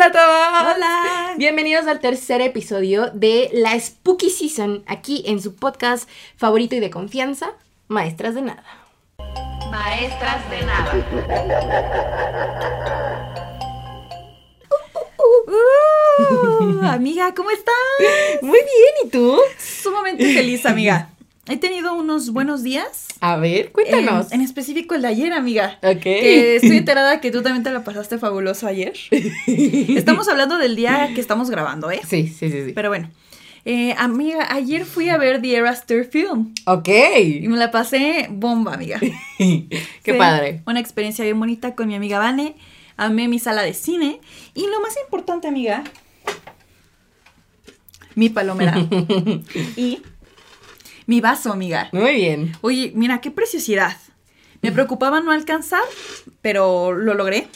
Hola a todos. Hola. Bienvenidos al tercer episodio de la Spooky Season, aquí en su podcast favorito y de confianza, Maestras de Nada. Maestras de nada. Uh, amiga, ¿cómo estás? Muy bien, ¿y tú? Sumamente feliz, amiga. He tenido unos buenos días. A ver, cuéntanos. En específico el de ayer, amiga. Ok. Que estoy enterada que tú también te la pasaste fabuloso ayer. Estamos hablando del día que estamos grabando, ¿eh? Sí, sí, sí, sí. Pero bueno. Eh, amiga, ayer fui a ver The Eras Tour Film Ok. y me la pasé bomba, amiga. Qué padre. Una experiencia bien bonita con mi amiga Vane. Amé mi sala de cine. Y lo más importante, amiga, mi palomera. y mi vaso, amiga. Muy bien. Oye, mira, qué preciosidad. Me preocupaba no alcanzar, pero lo logré.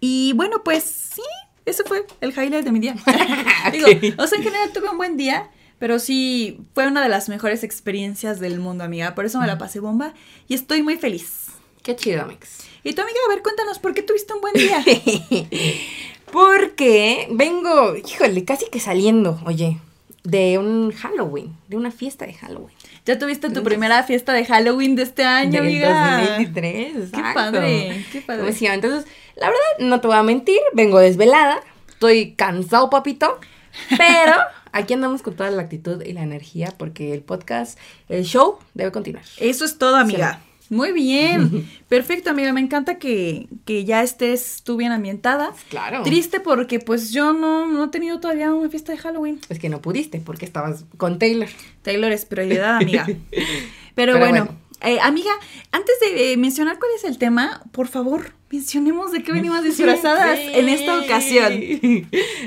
Y bueno, pues sí, ese fue el highlight de mi día. Digo, Ok. o sea, en general tuve un buen día, pero sí fue una de las mejores experiencias del mundo, amiga. Por eso me la pasé bomba y estoy muy feliz. Qué chido, Mix. Y tú, amiga, a ver, cuéntanos, ¿por qué tuviste un buen día? Porque vengo, híjole, casi que saliendo, oye, de un Halloween, de una fiesta de Halloween. ya tuviste tu primera fiesta de Halloween de este año, Del amiga. 2023, Qué padre, qué padre. Emoción. Entonces, la verdad, no te voy a mentir, vengo desvelada, estoy cansado, papito, pero aquí andamos con toda la actitud y la energía porque el podcast, el show debe continuar. Eso es todo, amiga. Muy bien. Perfecto, amiga. Me encanta que, que ya estés tú bien ambientada. Claro. Triste porque pues yo no, no he tenido todavía una fiesta de Halloween. Es que no pudiste porque estabas con Taylor. Taylor es prioridad, amiga. Pero, Pero bueno, bueno. eh, amiga, antes de eh, mencionar cuál es el tema, por favor, mencionemos de qué venimos disfrazadas Sí. en esta ocasión.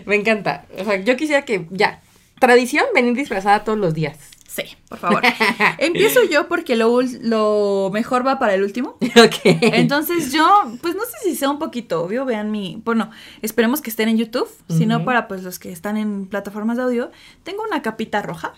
Me encanta. O sea, yo quisiera que ya, tradición, venir disfrazada todos los días. Sí, por favor. Empiezo yo porque lo, lo mejor va para el último. ok. Entonces yo, pues no sé si sea un poquito obvio, vean mi, bueno, esperemos que estén en YouTube, si no para pues los que están en plataformas de audio, tengo una capita roja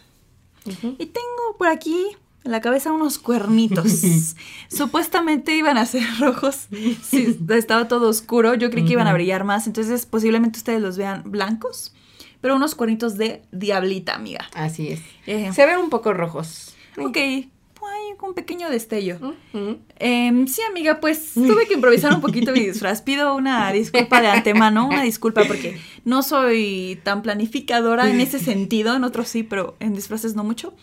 y tengo por aquí en la cabeza unos cuernitos. Supuestamente iban a ser rojos, sí, estaba todo oscuro, yo creí que iban a brillar más, entonces posiblemente ustedes los vean blancos, pero unos cuernitos de diablita, amiga. Así es. Eh, Se ven un poco rojos. ok, hay un pequeño destello. Em, sí, amiga, pues tuve que improvisar un poquito mi disfraz. Pido una disculpa de antemano, una disculpa porque no soy tan planificadora en ese sentido, en otros sí, pero en disfraces no mucho.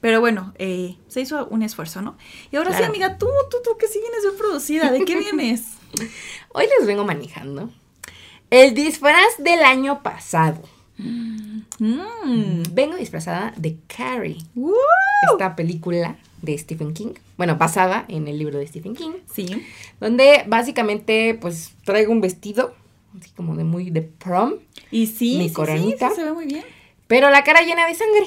Pero bueno, eh, se hizo un esfuerzo, ¿no? Y ahora sí, amiga, tú, tú, tú, que sí vienes bien producida, ¿de qué vienes? Hoy les vengo manejando el disfraz del año pasado. Mm. Vengo disfrazada de Carrie, ¡Woo! esta película de Stephen King. Bueno, basada en el libro de Stephen King. Sí. Donde básicamente, pues, traigo un vestido, así como de muy de prom, Y sí, Mi sí, sí, se ve muy bien. pero la cara llena de sangre.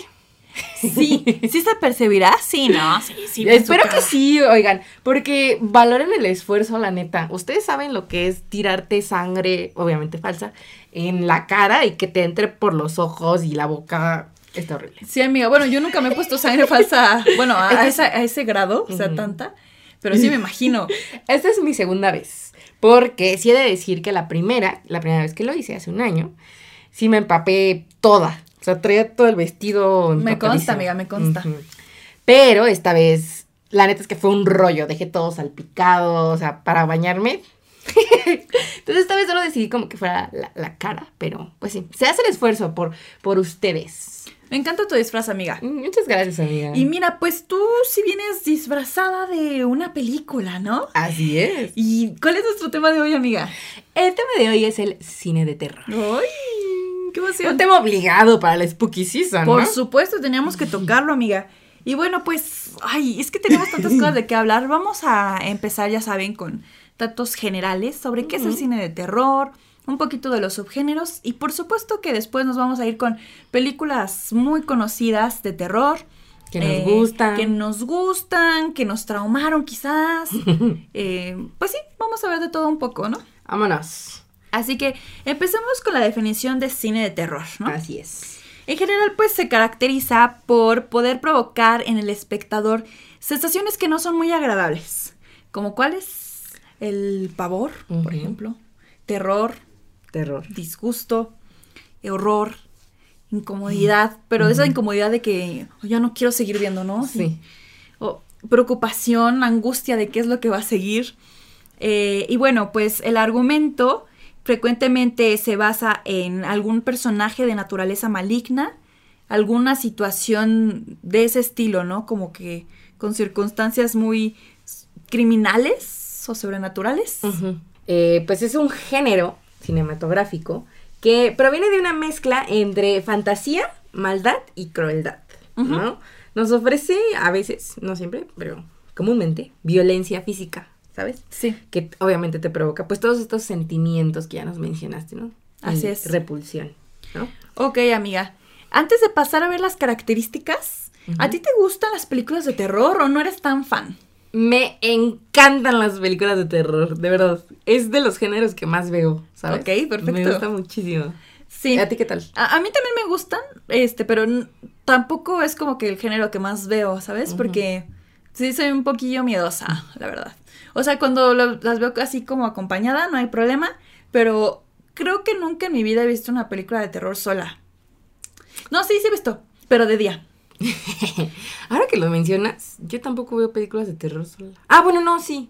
Sí, ¿sí se percibirá? Sí, no, sí, sí. Espero que sí, oigan, porque valoren el esfuerzo, la neta. Ustedes saben lo que es tirarte sangre, obviamente falsa, en la cara y que te entre por los ojos y la boca. Está horrible. Sí, amiga. Bueno, yo nunca me he puesto sangre falsa, bueno, a, a esa- a ese grado, o sea, tanta. Pero sí me imagino. Esta es mi segunda vez, porque sí he de decir que la primera, la primera vez que lo hice hace un año, sí me empapé toda. O sea, traía todo el vestido. Me consta, amiga, me consta. Pero esta vez, la neta es que fue un rollo. Dejé todo salpicado, o sea, para bañarme. Entonces esta vez solo decidí como que fuera la, la cara, pero pues sí, se hace el esfuerzo por, por ustedes. Me encanta tu disfraz, amiga. Mm, Muchas gracias, amiga. Y mira, pues tú sí vienes disfrazada de una película, ¿no? Así es. ¿Y cuál es nuestro tema de hoy, amiga? El tema de hoy es el cine de terror. ¡Ay! ¡Qué emoción! Un tema obligado para la Spooky Season, Por ¿no? supuesto, teníamos que tocarlo, amiga. Y bueno, pues, ay, es que tenemos tantas cosas de qué hablar. Vamos a empezar, ya saben, con datos generales sobre qué es el cine de terror, un poquito de los subgéneros y por supuesto que después nos vamos a ir con películas muy conocidas de terror. Que nos eh, gustan. Que nos gustan, que nos traumaron quizás. Eh, pues sí, vamos a ver de todo un poco, ¿no? Vámonos. Así que empecemos con la definición de cine de terror, ¿no? Así es. En general, pues se caracteriza por poder provocar en el espectador sensaciones que no son muy agradables. ¿Como cuáles? El pavor, por ejemplo. Terror, Terror. disgusto, horror, incomodidad, pero esa incomodidad de que "Oh, ya no quiero seguir viendo, ¿no? Sí. O preocupación, angustia de qué es lo que va a seguir. Eh, y bueno, pues el argumento frecuentemente se basa en algún personaje de naturaleza maligna, alguna situación de ese estilo, ¿no? Como que con circunstancias muy criminales o sobrenaturales. Eh, pues es un género cinematográfico que proviene de una mezcla entre fantasía, maldad y crueldad, ¿no? Nos ofrece a veces, no siempre, pero comúnmente, violencia física, ¿sabes? Sí. Que obviamente te provoca pues todos estos sentimientos que ya nos mencionaste, ¿no? Así Y es. Repulsión, ¿no? Ok, amiga. Antes de pasar a ver las características, ¿a ti te gustan las películas de terror o no eres tan fan? Me encantan las películas de terror, de verdad. Es de los géneros que más veo, ¿sabes? Ok, perfecto. Me gusta muchísimo. Sí. ¿A ti qué tal? A, a mí también me gustan, este, pero tampoco es como que el género que más veo, ¿sabes? Porque sí soy un poquillo miedosa, la verdad. O sea, cuando lo- las veo así como acompañada, no hay problema, pero creo que nunca en mi vida he visto una película de terror sola. No, sí, sí he visto, pero de día. Ahora que lo mencionas, yo tampoco veo películas de terror sola. Ah, bueno, no, sí.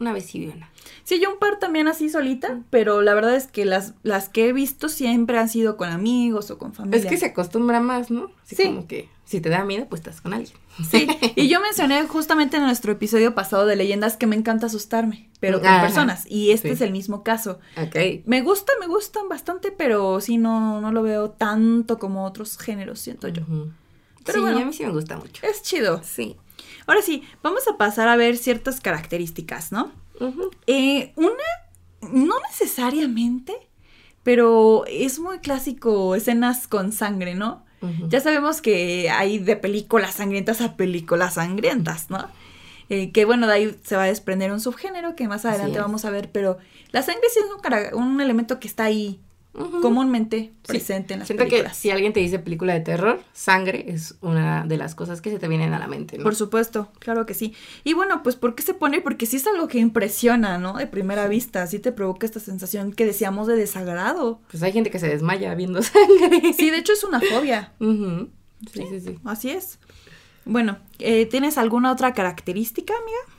Una vez sí vi una. Sí, yo un par también así solita, pero la verdad es que las, las que he visto siempre han sido con amigos o con familia. Es que se acostumbra más, ¿no? Así Sí. como que si te da miedo, pues estás con alguien. Sí, y yo mencioné justamente en nuestro episodio pasado de leyendas que me encanta asustarme, pero con Ajá, personas, y este sí. es el mismo caso. Ok. Me gusta, me gustan bastante, pero sí no, no lo veo tanto como otros géneros, siento yo. Ujú. Pero sí, bueno. a mí sí me gusta mucho. Es chido. Sí. Ahora sí, vamos a pasar a ver ciertas características, ¿no? Eh, una, no necesariamente, pero es muy clásico escenas con sangre, ¿no? Ya sabemos que hay de películas sangrientas a películas sangrientas, ¿no? Eh, que bueno, de ahí se va a desprender un subgénero que más adelante vamos a ver, pero la sangre sí es un, un elemento que está ahí Comúnmente Sí. presente en las Siento películas. que si alguien te dice película de terror, sangre es una de las cosas que se te vienen a la mente, ¿no? Por supuesto, claro que sí. Y bueno, pues ¿por qué se pone? Porque sí es algo que impresiona, ¿no? De primera vista, sí te provoca esta sensación que decíamos de desagrado. Pues hay gente que se desmaya viendo sangre. Sí, de hecho es una fobia. Ujú. Sí, sí, sí. Así es. Bueno, eh, ¿tienes alguna otra característica, amiga?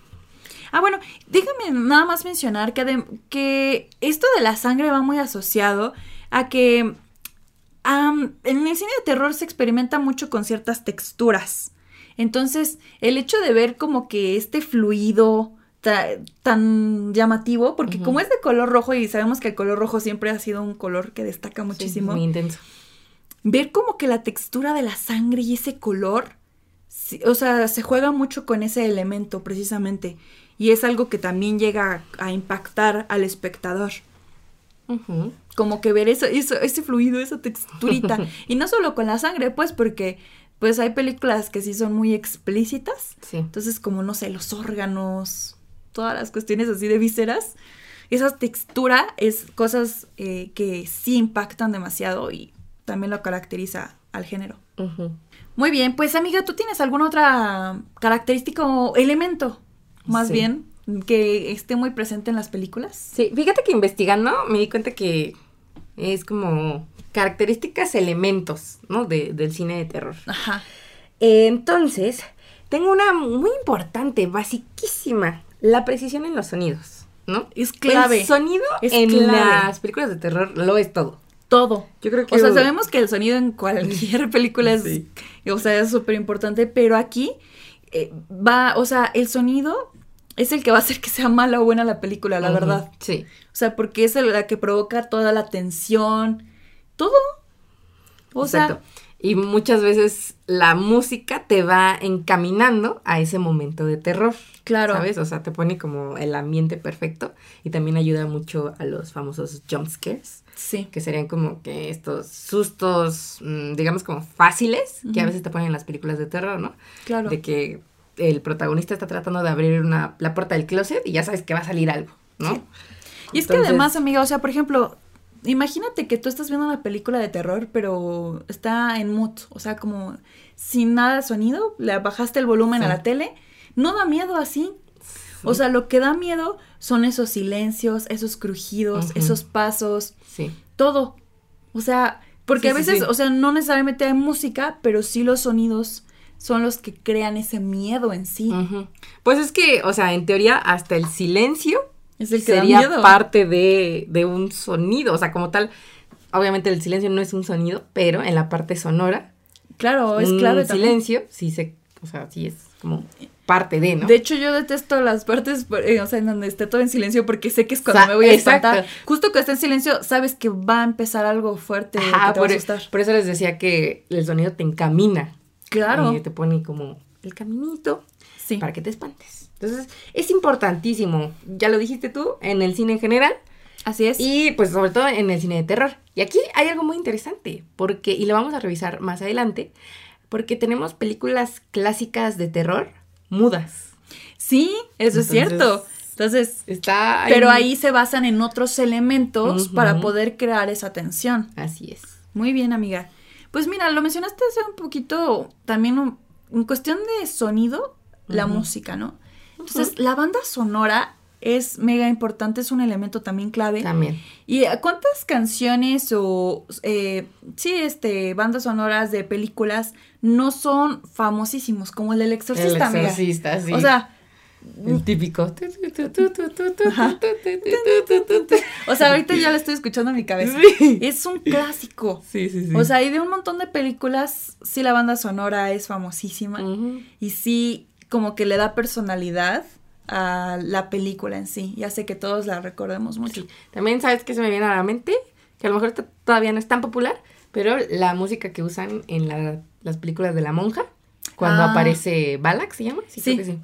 Ah, bueno, déjame nada más mencionar que, esto de la sangre va muy asociado a que en el cine de terror se experimenta mucho con ciertas texturas. Entonces, el hecho de ver como que este fluido ta- tan llamativo, porque como es de color rojo y sabemos que el color rojo siempre ha sido un color que destaca Sí, muchísimo, muy intenso. ver como que la textura de la sangre y ese color, o sea, se juega mucho con ese elemento precisamente. Y es algo que también llega a, a impactar al espectador. Como que ver eso, eso, ese fluido, esa texturita. y no solo con la sangre, pues, porque pues hay películas que sí son muy explícitas. Sí. Entonces, como no sé, los órganos, todas las cuestiones así de vísceras, esa textura es cosas eh, que sí impactan demasiado y también lo caracteriza al género. Muy bien, pues amiga, ¿tú tienes alguna otra característica o elemento, más Sí. bien, que esté muy presente en las películas? Sí, fíjate que investigando me di cuenta que es como características, elementos, ¿no? De- del cine de terror. Ajá. Entonces, tengo una muy importante, basiquísima, la precisión en los sonidos, ¿no? Es clave. El sonido Es en clave. las películas de terror lo es todo. Todo. Yo creo que... O sea, sabemos que el sonido en cualquier película es, Sí. o sea, es súper importante, pero aquí eh, va, o sea, el sonido es el que va a hacer que sea mala o buena la película, la verdad. Sí. O sea, porque es la que provoca toda la tensión, todo. O Exacto. y muchas veces la música te va encaminando a ese momento de terror. Claro. ¿Sabes? O sea, te pone como el ambiente perfecto y también ayuda mucho a los famosos jump scares, sea, sí. que serían como que estos sustos, mm, digamos como fáciles, que a veces te ponen en las películas de terror, ¿no? Claro. De que el protagonista está tratando de abrir una, la puerta del closet y ya sabes que va a salir algo, ¿no? Sí. Y es que además, amiga, o sea, por ejemplo, imagínate que tú estás viendo una película de terror, pero está en mute, o sea, como sin nada de sonido, le bajaste el volumen a la tele, no da miedo así. O sea, lo que da miedo son esos silencios, esos crujidos, esos pasos, Sí. todo. O sea, porque Sí, a veces, sí. o sea, no necesariamente hay música, pero sí los sonidos son los que crean ese miedo en sí. Pues es que, o sea, en teoría, hasta el silencio Es el que da sería miedo. parte de, de un sonido. O sea, como tal, obviamente el silencio no es un sonido, pero en la parte sonora, Claro, es clave también. silencio sí se, o sea, sí es como parte de, ¿no? De hecho, yo detesto las partes, eh, o sea, en donde esté todo en silencio porque sé que es cuando Sa- me voy a exacto. espantar. Justo que esté en silencio, sabes que va a empezar algo fuerte Ajá, que te va por, a e- asustar. por eso les decía que el sonido te encamina. Claro. Y te pone como el caminito Sí. para que te espantes. Entonces, es importantísimo, ya lo dijiste tú, en el cine en general, Así es. Y pues sobre todo en el cine de terror. Y aquí hay algo muy interesante, porque, y lo vamos a revisar más adelante, porque tenemos películas clásicas de terror mudas. sí, eso es cierto. Entonces, Está pero ahí se basan en otros elementos para poder crear esa tensión. Así es. Muy bien, amiga. Pues mira, lo mencionaste hace un poquito también un- en cuestión de sonido, la música, ¿no? Entonces, la banda sonora es mega importante, es un elemento también clave. También. ¿Y cuántas canciones o, eh, sí, este, bandas sonoras de películas no son famosísimos, como el del exorcista, el amiga? exorcista, sí. O sea, el típico. O sea, ahorita ya lo estoy escuchando en mi cabeza. Sí. Es un clásico. Sí, sí, sí. O sea, y de un montón de películas, sí la banda sonora es famosísima. Y sí, como que le da personalidad a la película en sí. Ya sé que todos la recordemos mucho. Sí. También sabes que se me viene a la mente, que a lo mejor todavía no es tan popular, pero la música que usan en la- las películas de la monja, cuando Ah. aparece Balak, ¿se llama? creo que sí.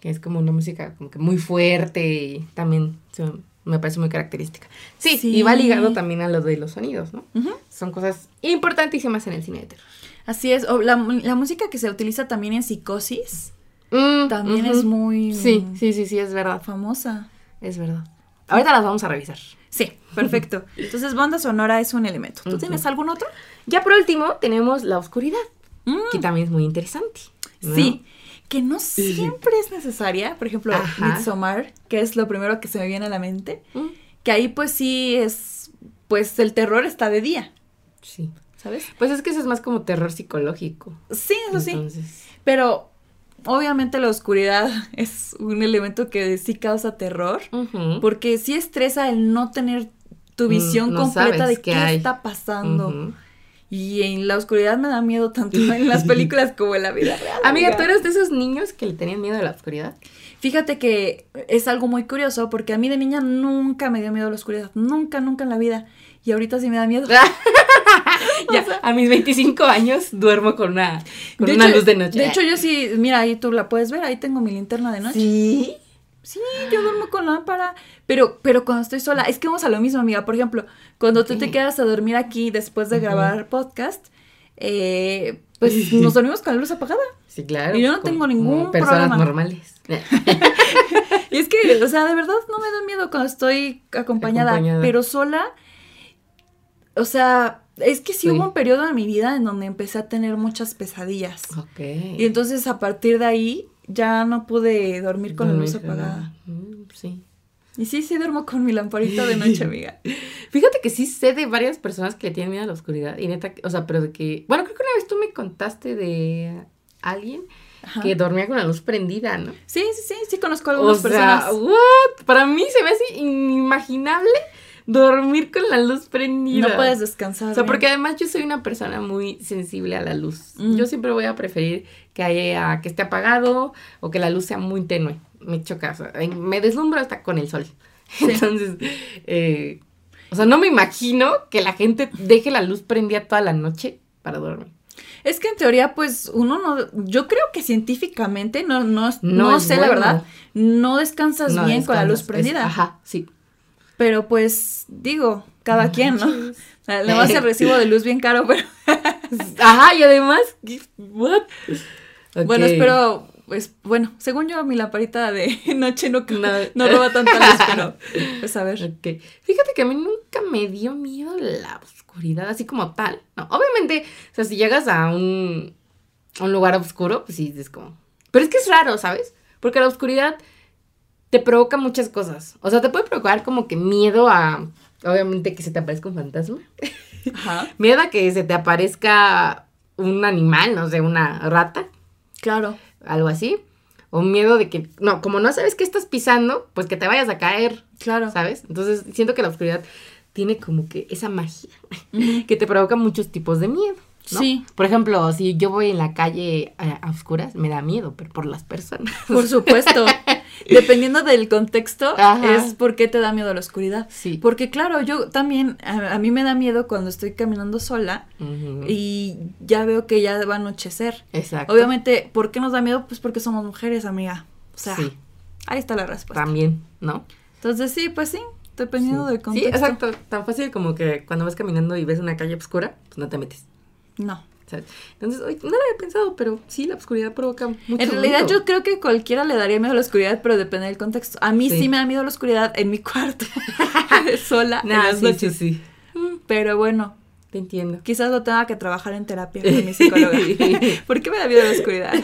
que es como una música como que muy fuerte y también se- me parece muy característica. Sí, Sí. y va ligado también a lo de los sonidos, ¿no? Son cosas importantísimas en el cine de terror. Así es. O la, la música que se utiliza también en psicosis Mm, también es muy Sí, sí, sí, sí, es verdad, famosa. es verdad. Ahorita las vamos a revisar. Sí, perfecto. Entonces, banda sonora es un elemento. ¿Tú tienes algún otro? Ya por último tenemos la oscuridad, Mm, que también es muy interesante. ¿no? Sí, que no siempre es necesaria. Por ejemplo, Ajá. Midsommar, que es lo primero que se me viene a la mente. Mm, Que ahí pues sí es, pues el terror está de día, Sí. ¿sabes? Pues es que eso es más como terror psicológico. Sí, eso sí. Entonces, Pero obviamente la oscuridad es un elemento que sí causa terror. Porque sí estresa el no tener tu visión Mm, no completa de qué está pasando. Y en la oscuridad me da miedo tanto en las películas como en la vida real. Amiga, ¿tú eres de esos niños que le tenían miedo a la oscuridad? Fíjate que es algo muy curioso porque a mí de niña nunca me dio miedo la oscuridad. Nunca, nunca en la vida. Y ahorita sí me da miedo. Ya, a mis 25 años duermo con una, con De una hecho- luz de noche. De hecho, yo sí, mira, ahí tú la puedes ver, ahí tengo mi linterna de noche. ¿Sí? Sí, yo duermo con lámpara, pero, pero cuando estoy sola, es que vamos a lo mismo, amiga. Por ejemplo, cuando tú te quedas a dormir aquí después de grabar podcast, eh, pues nos dormimos con la luz apagada. Sí, claro. Y yo no como- tengo ningún como personas problema. normales. Y es que, o sea, de verdad no me da miedo cuando estoy acompañada, Acompañada. pero sola, o sea, es que sí, Sí. hubo un periodo en mi vida en donde empecé a tener muchas pesadillas. ok. Y entonces a partir de ahí ya no pude dormir con la luz apagada. mm, Sí. Y sí, sí duermo con mi lamparita de noche, amiga. Fíjate que sí sé de varias personas que le tienen miedo a la oscuridad. Y neta, o sea, pero de que. Bueno, creo que una vez tú me contaste de alguien Ajá. que dormía con la luz prendida, ¿no? Sí, sí, sí, sí conozco a O algunas sea, personas. ¿what? Para mí se me hace inimaginable dormir con la luz prendida. No puedes descansar. O sea, bien. porque además yo soy una persona muy sensible a la luz. Mm. Yo siempre voy a preferir que haya, que esté apagado o que la luz sea muy tenue. Me choca, o sea, me deslumbro hasta con el sol. Entonces, eh, o sea, no me imagino que la gente deje la luz prendida toda la noche para dormir. Es que en teoría, pues, uno no. Yo creo que científicamente, no, no, No sé la verdad, no descansas No bien con la luz es- prendida. ajá, sí. Pero pues, digo, cada quien, ¿no? O sea, Le vas el recibo de luz bien caro, pero. Ajá, y además, ¿qué- ¿what? Bueno, espero. Pues bueno, según yo, mi lamparita de noche no, No. no roba tanta luz, pero. Pues a ver. Ok. Fíjate que a mí nunca me dio miedo la oscuridad, así como tal. No, obviamente, o sea, si llegas a un, a un lugar oscuro, pues sí, es como... Pero es que es raro, ¿sabes? Porque la oscuridad te provoca muchas cosas. O sea, te puede provocar como que miedo a, obviamente, que se te aparezca un fantasma. Ajá. Miedo a que se te aparezca un animal, no sé, una rata, Claro. algo así. O miedo de que, no, como no sabes qué estás pisando, pues que te vayas a caer, Claro. ¿sabes? Entonces siento que la oscuridad tiene como que esa magia que te provoca muchos tipos de miedo. ¿No? Sí. Por ejemplo, si yo voy en la calle a, a oscuras, me da miedo, pero por las personas. Por supuesto. Dependiendo del contexto, Ajá. es por qué te da miedo la oscuridad. Sí. Porque claro, yo también, a, a mí me da miedo cuando estoy caminando sola y ya veo que ya va a anochecer. Exacto. Obviamente, ¿por qué nos da miedo? Pues porque somos mujeres, amiga. O sea, Sí. ahí está la respuesta. También, ¿no? Entonces sí, pues sí, dependiendo sí. del contexto. Sí, exacto. Tan fácil como que cuando vas caminando y ves una calle oscura, pues no te metes. No. ¿sabes? Entonces, oye, no lo había pensado, pero sí, la oscuridad provoca mucho En realidad miedo. yo creo que cualquiera le daría miedo a la oscuridad, pero depende del contexto. A mí sí, Sí. me da miedo la oscuridad en mi cuarto, sola, en las sí, noches. sí, sí. Pero bueno, Te entiendo. quizás lo tenga que trabajar en terapia con mi psicóloga. ¿Por qué me da miedo la oscuridad?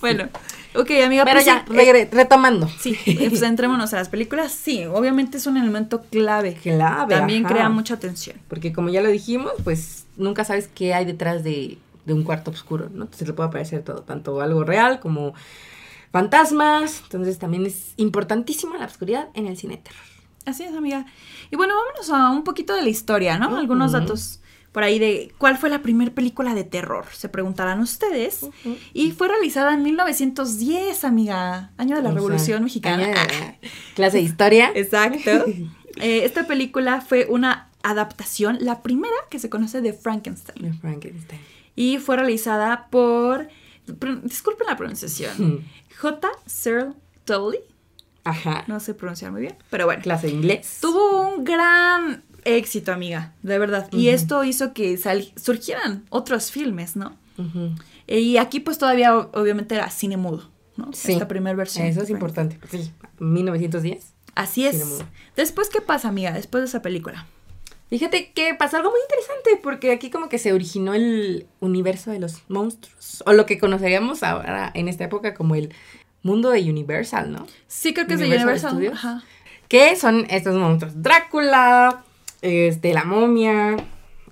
bueno, ok, amiga, Pero pues ya, regre- retomando. Sí, eh, pues entrémonos a las películas. Sí, obviamente es un elemento clave. Clave, También ajá. crea mucha tensión. Porque como ya lo dijimos, pues nunca sabes qué hay detrás de, de un cuarto oscuro, ¿no? Se le puede aparecer todo, tanto algo real como fantasmas. Entonces también es importantísima la oscuridad en el cine terror. Así es, amiga. Y bueno, vámonos a un poquito de la historia, ¿no? Algunos datos por ahí de cuál fue la primera película de terror, se preguntarán ustedes. Y fue realizada en 1910, amiga, año de la O sea, Revolución Mexicana. Clase de historia. Exacto. Eh, esta película fue una adaptación, la primera que se conoce de Frankenstein. De Frankenstein. Y fue realizada por, disculpen la pronunciación, J. Searle Tolley. Ajá. No sé pronunciar muy bien, pero bueno. Clase de inglés. Tuvo un gran éxito, amiga, de verdad. Y esto hizo que sal- surgieran otros filmes, ¿no? Ujú. Y aquí pues todavía obviamente era cine mudo, ¿no? Sí. Esta primera versión. Eso es importante. Sí, 1910. Así es. Cine mudo. Después, ¿qué pasa, amiga? Después de esa película. Fíjate que pasó algo muy interesante porque aquí como que se originó el universo de los monstruos o lo que conoceríamos ahora en esta época como el mundo de Universal, ¿no? Sí, creo que es de Universal Universal. Studios. Ajá. Que son estos monstruos? Drácula, este, la momia,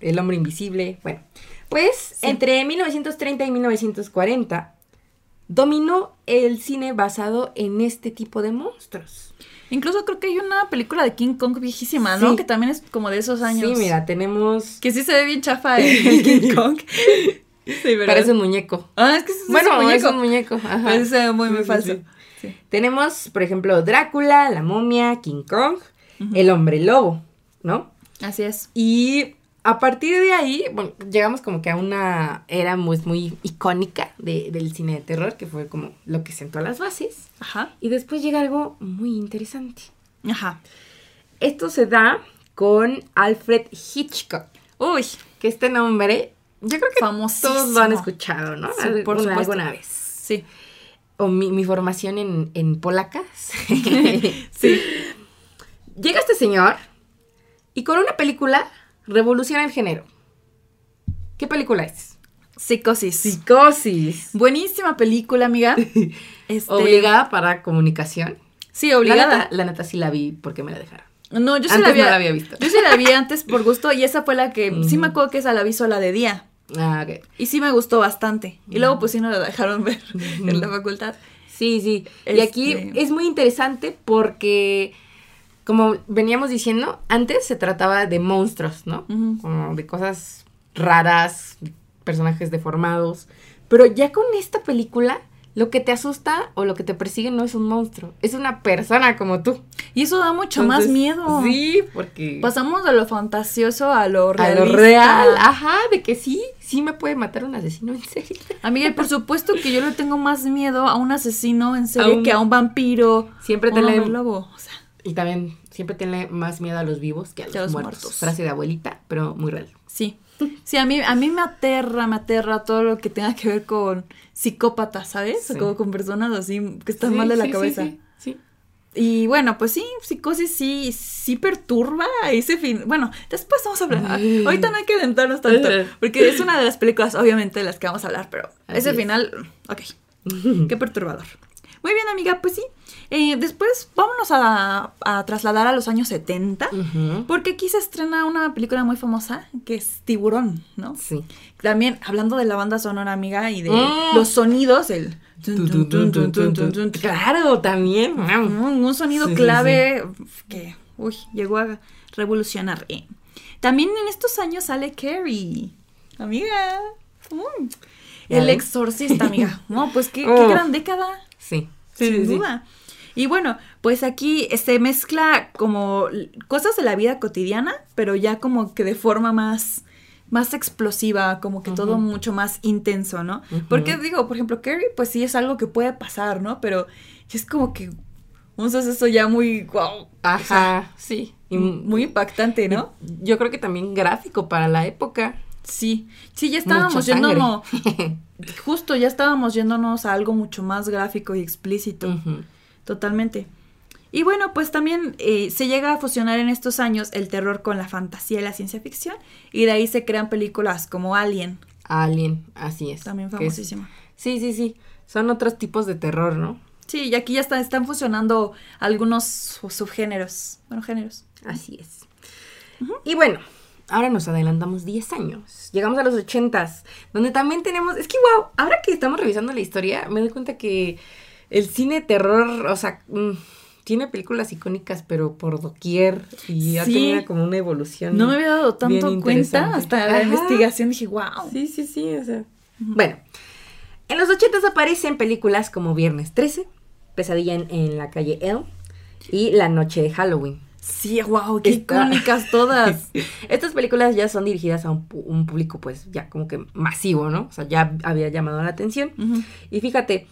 el hombre invisible. Bueno, pues Sí. entre 1930 y 1940 dominó el cine basado en este tipo de monstruos. Incluso creo que hay una película de King Kong viejísima, ¿no? Sí. Que también es como de esos años. Sí, mira, tenemos... Que sí se ve bien chafa el King Kong. Sí, ¿verdad? Parece un muñeco. Ah, es que sí, Bueno, es un muñeco. es un muñeco. ajá. Ve muy, muy Sí, falso. sí. Sí. Tenemos, por ejemplo, Drácula, la momia, King Kong, el hombre lobo, ¿no? Así es. Y a partir de ahí, bueno, llegamos como que a una era muy, muy icónica de- del cine de terror, que fue como lo que sentó las bases. Ajá. Y después llega algo muy interesante. Ajá. Esto se da con Alfred Hitchcock, Uy, que este nombre, yo creo que Famosísimo. todos lo han escuchado, ¿no? Sí, por Alguna- supuesto. Alguna vez. sí. O mi, mi formación en, en polacas. Sí. Llega este señor y con una película revoluciona el género. ¿Qué película es? Psicosis. Psicosis. Buenísima película, amiga. Este, Obligada para comunicación. Sí, La obligada. neta, la neta sí la vi porque me la dejaron. No, yo sí Antes la había, no la había visto. Yo sí la vi antes por gusto y esa fue la que sí me acuerdo que esa la vi sola de día. Ah, ok. Y sí me gustó bastante. Y luego pues sí no la dejaron ver en la facultad. Sí, sí. Y aquí Este- es muy interesante porque, como veníamos diciendo, antes se trataba de monstruos, ¿no? Ujú. Como de cosas raras, personajes deformados. Pero ya con esta película, lo que te asusta o lo que te persigue no es un monstruo, es una persona como tú. Y eso da mucho más Entonces, miedo. Sí, porque... Pasamos de lo fantasioso a lo a realista. lo real, ajá, de que sí, sí me puede matar un asesino en serio. Amiga, por supuesto que yo le tengo más miedo a un asesino en serie A un- que a un vampiro. Siempre un tenle- hombre lobo. O sea, Y también siempre tiene más miedo a los vivos que a los, muertos. muertos. Frase de abuelita, pero muy real. sí. Sí, a mí, a mí me aterra, me aterra todo lo que tenga que ver con psicópatas, ¿sabes? Sí. Como con personas así que están Sí, mal de la sí, cabeza. sí, sí. Y bueno, pues sí, psicosis sí, sí perturba ese fin. Bueno, después vamos a hablar. Mm. Ahorita no hay que adentrarnos tanto, porque es una de las películas, obviamente, de las que vamos a hablar, pero Así ese es. final, ok, qué perturbador. Muy bien, amiga, pues sí. Eh, después vámonos a, a trasladar a los años 70. Ujú. Porque aquí se estrena una película muy famosa que es Tiburón, ¿no? Sí. También hablando de la banda sonora, amiga, y de Mm. los sonidos, el... tun, tun, tun, Claro, también. Un sonido Sí, sí, clave que, uy, llegó a revolucionar. eh. También en estos años sale Carrie, amiga. Mm. ¿Ya El exorcista, amiga. No, pues qué, qué Oh. gran década. Sí. sin duda. Y bueno, pues aquí se mezcla como cosas de la vida cotidiana, pero ya como que de forma más, más explosiva, como que todo mucho más intenso, ¿no? Porque digo, por ejemplo, Carrie, pues sí es algo que puede pasar, ¿no? Pero es como que un suceso ya muy, wow, Ajá, sí. Y muy impactante, ¿no? Yo creo que también gráfico para la época. Sí, sí, ya estábamos yéndonos, justo ya estábamos yéndonos a algo mucho más gráfico y explícito. Totalmente. Y bueno, pues también eh, se llega a fusionar en estos años el terror con la fantasía y la ciencia ficción. Y de ahí se crean películas como Alien, Alien, así es. también es- famosísima. Sí, sí, sí. Son otros tipos de terror, ¿no? Sí, y aquí ya está, están fusionando algunos su- subgéneros. Bueno, géneros. Así es. Y bueno, ahora nos adelantamos 10 años. Llegamos a los 80s, donde también tenemos. Es que, wow, ahora que estamos revisando la historia, me doy cuenta que el cine terror, o sea, mm, tiene películas icónicas, pero por doquier. Y ha tenido como una evolución. No me había dado tanto cuenta hasta la Ajá. investigación. Dije, wow. Sí, sí, sí, o sea. Bueno, en los 80s aparecen películas como Viernes 13, Pesadilla en, en la calle Elm y La Noche de Halloween. Sí, wow, qué Está- icónicas todas. Estas películas ya son dirigidas a un, público pues ya como que masivo, ¿no? O sea, ya había llamado la atención. Y fíjate,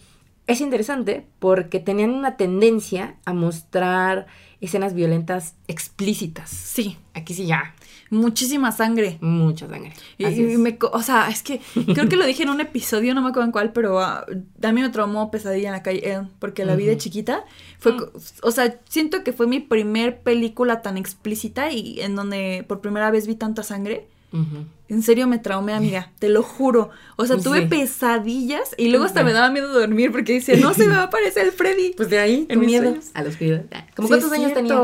es interesante porque tenían una tendencia a mostrar escenas violentas explícitas. Sí, Aquí sí ya, muchísima sangre. mucha sangre. Y, me o sea, es que creo que lo dije en un episodio, no me acuerdo en cuál, pero ah, a mí me traumó Pesadilla en la calle Elm, porque la vi de chiquita. Fue, co- o sea, siento que fue mi primer película tan explícita y en donde por primera vez vi tanta sangre. En serio me traumé, amiga, te lo juro. O sea, tuve Sí. pesadillas y luego hasta me daba miedo dormir porque decía, no se me va a aparecer el Freddy. Pues de ahí, En miedo sueños. a la oscuridad. ¿Cómo Sí, cuántos años tenías?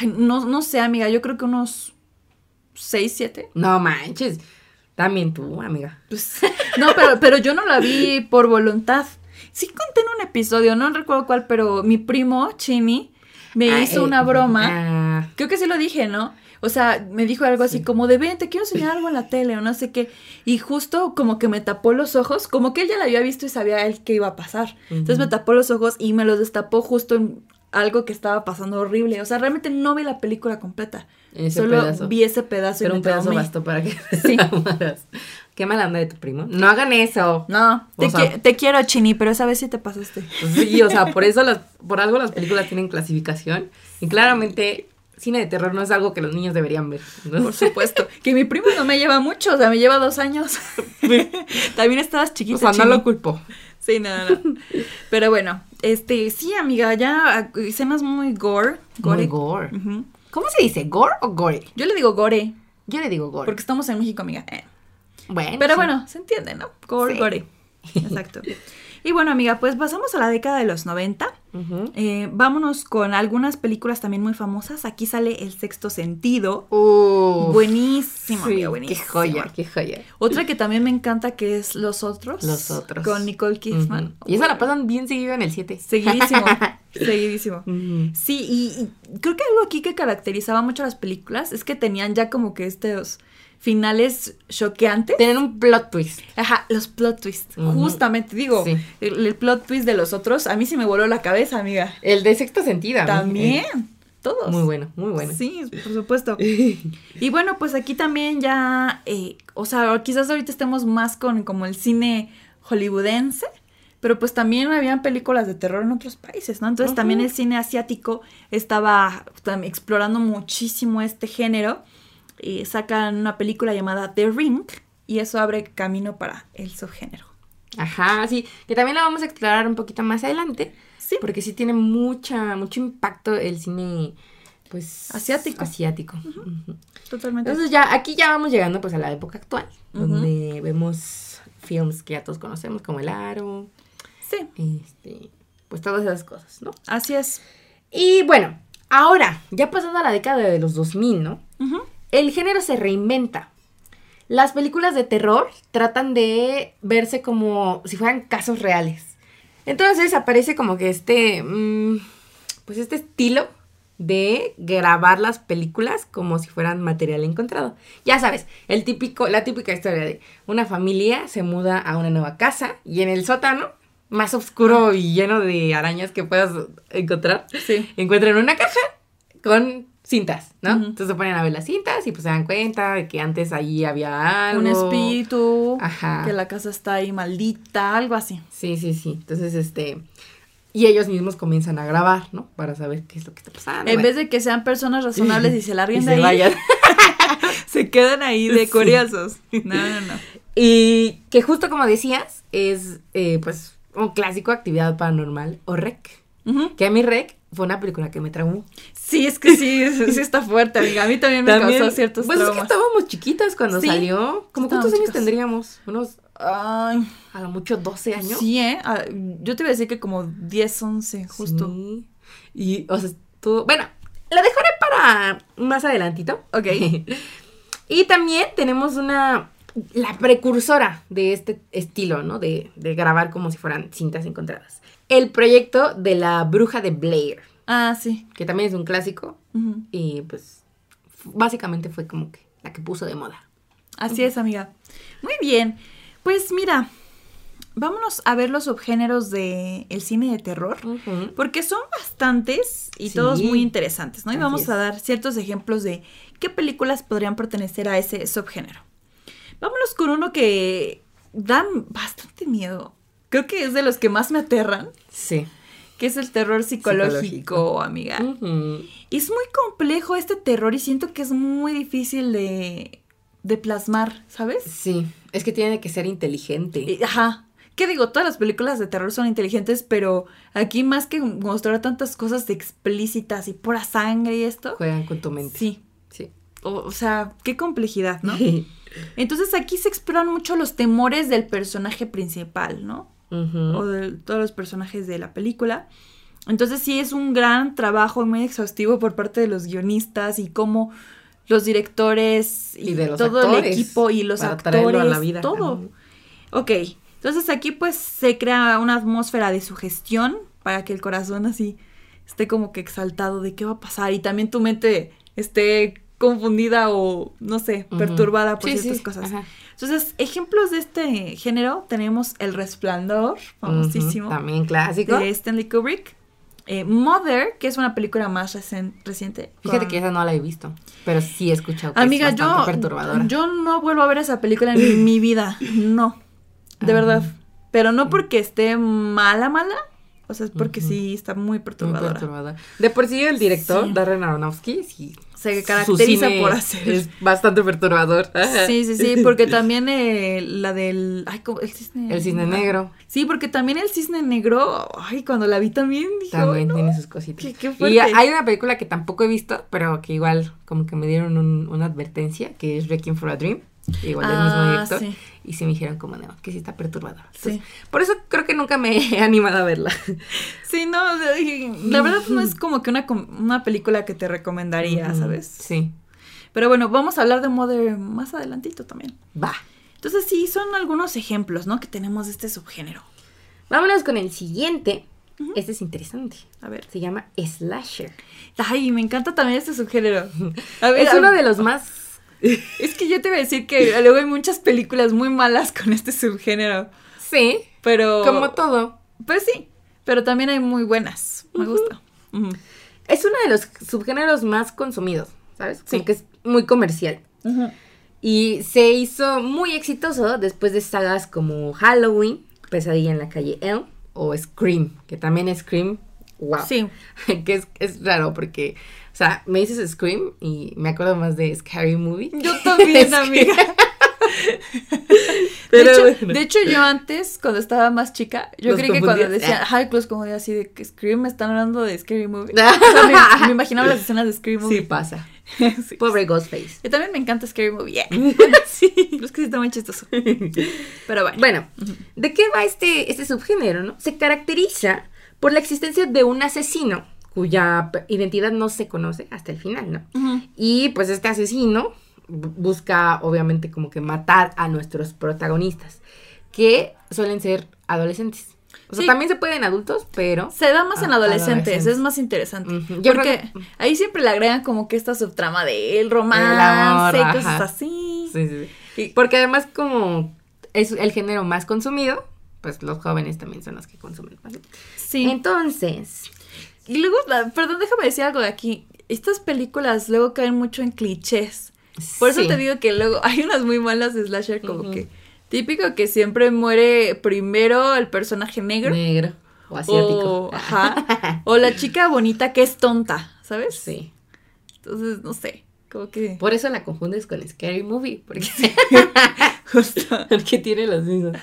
Ay, no, no sé, amiga, yo creo que unos 6, 7. No manches. También tú, amiga. Pues, no, pero, pero yo no la vi por voluntad. Sí conté en un episodio, no recuerdo cuál, pero mi primo, Chini, me Ah, hizo eh, una broma. ah, Creo que sí lo dije, ¿no? O sea, me dijo algo así como de, ven, te quiero enseñar algo en la tele o no sé qué. Y justo como que me tapó los ojos, como que él ya la había visto y sabía él qué iba a pasar. Entonces me tapó los ojos y me los destapó justo en algo que estaba pasando horrible. O sea, realmente no vi la película completa. Ese Solo pedazo. vi ese pedazo y Pero me un pedazo traumé. bastó para que Sí. Qué mala onda de tu primo. No hagan eso. No, te, sea- qui- te quiero, Chini, pero esa vez sí te pasaste. Sí, o sea, por eso las, por algo las películas tienen clasificación. Y claramente, cine de terror no es algo que los niños deberían ver. ¿no? Por supuesto. Que mi primo no me lleva mucho, o sea, me lleva dos años. También estabas O chiquita. sea, no lo culpo. Sí, no, no. Pero bueno, este, sí, amiga, ya escenas muy gore. Muy gore. gore. Ujú. ¿Cómo se dice? ¿Gore o gore? Yo le digo gore, Yo le digo gore. porque estamos en México, amiga. Eh. bueno, Pero sí. bueno, se entiende, ¿no? Gore, Sí. gore. Exacto. Y bueno, amiga, pues pasamos a la década de los 90. Ujú. Eh, vámonos con algunas películas también muy famosas. Aquí sale El Sexto Sentido. Uf, buenísimo, sí, amiga, qué buenísimo. joya, qué joya. Otra que también me encanta que es Los Otros. Los otros. Con Nicole Kidman. Y esa la pasan bien seguido en el 7. Seguidísimo. seguidísimo. Sí, y, y creo que algo aquí que caracterizaba mucho las películas es que tenían ya como que estos finales choqueantes. Tienen un plot twist. Ajá, los plot twists. Justamente, digo, Sí. el, el plot twist de los otros, a mí sí me voló la cabeza, amiga. El de sexto sentido. a mí. También, todos. Muy bueno, muy bueno. Sí, por supuesto. Y bueno, pues aquí también ya, eh, o sea, quizás ahorita estemos más con como el cine hollywoodense, pero pues también habían películas de terror en otros países, ¿no? Entonces también el cine asiático estaba explorando muchísimo este género y sacan una película llamada The Ring y eso abre camino para el subgénero. Ajá, sí, que también la vamos a explorar un poquito más adelante, Sí, porque sí tiene mucha, mucho impacto el cine, pues... Asiático. Asiático. Totalmente. Entonces ya, aquí ya vamos llegando pues a la época actual, donde vemos films que ya todos conocemos, como El Aro, sí. este... pues todas esas cosas, ¿no? Así es. Y bueno, ahora, ya pasando a la década de los 2000, ¿no? Ujú. El género se reinventa. Las películas de terror tratan de verse como si fueran casos reales. Entonces aparece como que este, mm, pues este estilo de grabar las películas como si fueran material encontrado. Ya sabes, el típico, la típica historia de una familia se muda a una nueva casa y en el sótano, más oscuro y lleno de arañas que puedas encontrar, Sí. encuentran una caja con cintas, ¿no? Entonces se ponen a ver las cintas y pues se dan cuenta de que antes allí había algo. Un espíritu. Ajá. Que la casa está ahí maldita, algo así. Sí, sí, sí. Entonces, este... Y ellos mismos comienzan a grabar, ¿no? Para saber qué es lo que está pasando. En vez de que sean personas razonables y se larguen y de se ahí, vayan. se quedan ahí de Sí. curiosos. No, no, no. Y que justo como decías, es eh, pues un clásico actividad paranormal o rec. Ujú. Que a mí rec fue una película que me traumó. Sí, es que sí, sí está fuerte, amiga. A mí también me También, causó ciertos Pues es que estábamos chiquitas cuando Sí, salió. ¿Cómo cuántos años chicas. tendríamos? Unos, Ay, a lo mucho 12 años. sí, ¿eh? Ah, yo te iba a decir que como 10, 11, justo. Sí. Y, o sea, estuvo... Bueno, la dejaré para más adelantito. Ok. y también tenemos una... La precursora de este estilo, ¿no? De, de grabar como si fueran cintas encontradas. El proyecto de la bruja de Blair, Ah, sí. que también es un clásico. Y pues básicamente fue como que la que puso de moda. Así es, amiga. Muy bien. Pues mira, vámonos a ver los subgéneros del el cine de terror. Porque son bastantes y Sí. todos muy interesantes, ¿no? Y Así vamos es. a dar ciertos ejemplos de qué películas podrían pertenecer a ese subgénero. Vámonos con uno que da bastante miedo. Creo que es de los que más me aterran, Sí. que es el terror psicológico, Psicológico. amiga. Ujú. Es muy complejo este terror y siento que es muy difícil de, de plasmar, ¿sabes? Sí, es que tiene que ser inteligente. Y- Ajá. ¿Qué digo? Todas las películas de terror son inteligentes, pero aquí más que mostrar tantas cosas explícitas y pura sangre y esto. Juegan con tu mente. Sí. Sí. O, o sea, qué complejidad, ¿no? Entonces aquí se exploran mucho los temores del personaje principal, ¿no? O de todos los personajes de la película. Entonces sí es un gran trabajo muy exhaustivo por parte de los guionistas y cómo los directores y, Y de los todo actores, el equipo y los actores, a la vida. todo. Ok, entonces aquí pues se crea una atmósfera de sugestión para que el corazón así esté como que exaltado de qué va a pasar y también tu mente esté confundida o no sé, perturbada por Sí, ciertas sí, cosas. ajá. Entonces, ejemplos de este género tenemos El Resplandor, famosísimo, También clásico. de Stanley Kubrick. Eh, Mother, que es una película más recen- reciente. Fíjate con- que esa no la he visto, pero sí he escuchado que Amiga, es yo, perturbadora. yo no vuelvo a ver esa película en mi vida. No. De Ah. verdad. Pero no porque esté mala, mala. O sea, es porque sí está muy Muy perturbadora. perturbadora. De por sí el director, Sí. Darren Aronofsky, sí. Se caracteriza por hacer. Es bastante perturbador. Sí, sí, sí, porque también eh, la del... Ay, ¿cómo? El cisne... El cisne negro Sí, porque también el cisne negro, ay, cuando la vi también dije, también no. tiene sus cositas. Qué- qué y hay una película que tampoco he visto, pero que igual como que me dieron un- una advertencia, que es Wrecking for a Dream. Igual del mismo Ah, director. sí. Y se me dijeron como, no, que sí está perturbadora. Sí. Entonces, Por eso creo que nunca me he animado a verla. Sí, no, la verdad no es como que una, una película que te recomendaría, ¿sabes? Sí. Pero bueno, vamos a hablar de Mother más adelantito también. Va. Entonces sí, son algunos ejemplos, ¿no? Que tenemos de este subgénero. Vámonos con el siguiente. Este es interesante. A ver. Se llama Slasher. Ay, me encanta también este subgénero. A ver, Es uno de los más... Es que yo te iba a decir que luego hay muchas películas muy malas con este subgénero. Sí, Pero. como todo. Pues sí. Pero también hay muy buenas. Me gusta. Es uno de los subgéneros más consumidos, ¿sabes? Sí. Como que es muy comercial. Y se hizo muy exitoso después de sagas como Halloween, Pesadilla en la calle Elm o Scream, que también Scream, wow. Sí. que es, es raro porque, o sea, me dices Scream y me acuerdo más de Scary Movie. Yo también, amiga. Pero de, hecho, bueno. de hecho, yo antes, cuando estaba más chica, yo ¿Los creí que cuando decían, Ah. ay, los como de así de que Scream me están hablando de Scary Movie. O sea, me, me imaginaba las escenas de Scary Movie. Sí pasa. Sí. Pobre Ghostface. Y también me encanta Scary Movie. yeah. sí. Pero es que sí está muy chistoso. Pero bueno. Bueno, ¿de qué va este, este subgénero, no? Se caracteriza por la existencia de un asesino cuya identidad no se conoce hasta el final, ¿no? Y pues este asesino bu- busca obviamente como que matar a nuestros protagonistas, que suelen ser adolescentes. O sea, Sí. también se pueden adultos, pero... Se da más en adolescentes, adolescentes. es más interesante. Yo Porque creo que- ahí siempre le agregan como que esta subtrama romance El amor, y cosas ajá. así. Sí, sí, sí. Y- Porque además como es el género más consumido, pues los jóvenes también son los que consumen más. Sí. Entonces, Y luego, perdón, déjame decir algo de aquí. Estas películas luego caen mucho en clichés. Por eso te digo que luego hay unas muy malas de slasher como que típico que siempre muere primero el personaje negro. negro o asiático. O, ajá, o la chica bonita que es tonta, ¿sabes? Sí. Entonces, no sé, como que... Por eso la confundes con Scary Movie, porque, Justo. porque tiene los mismos.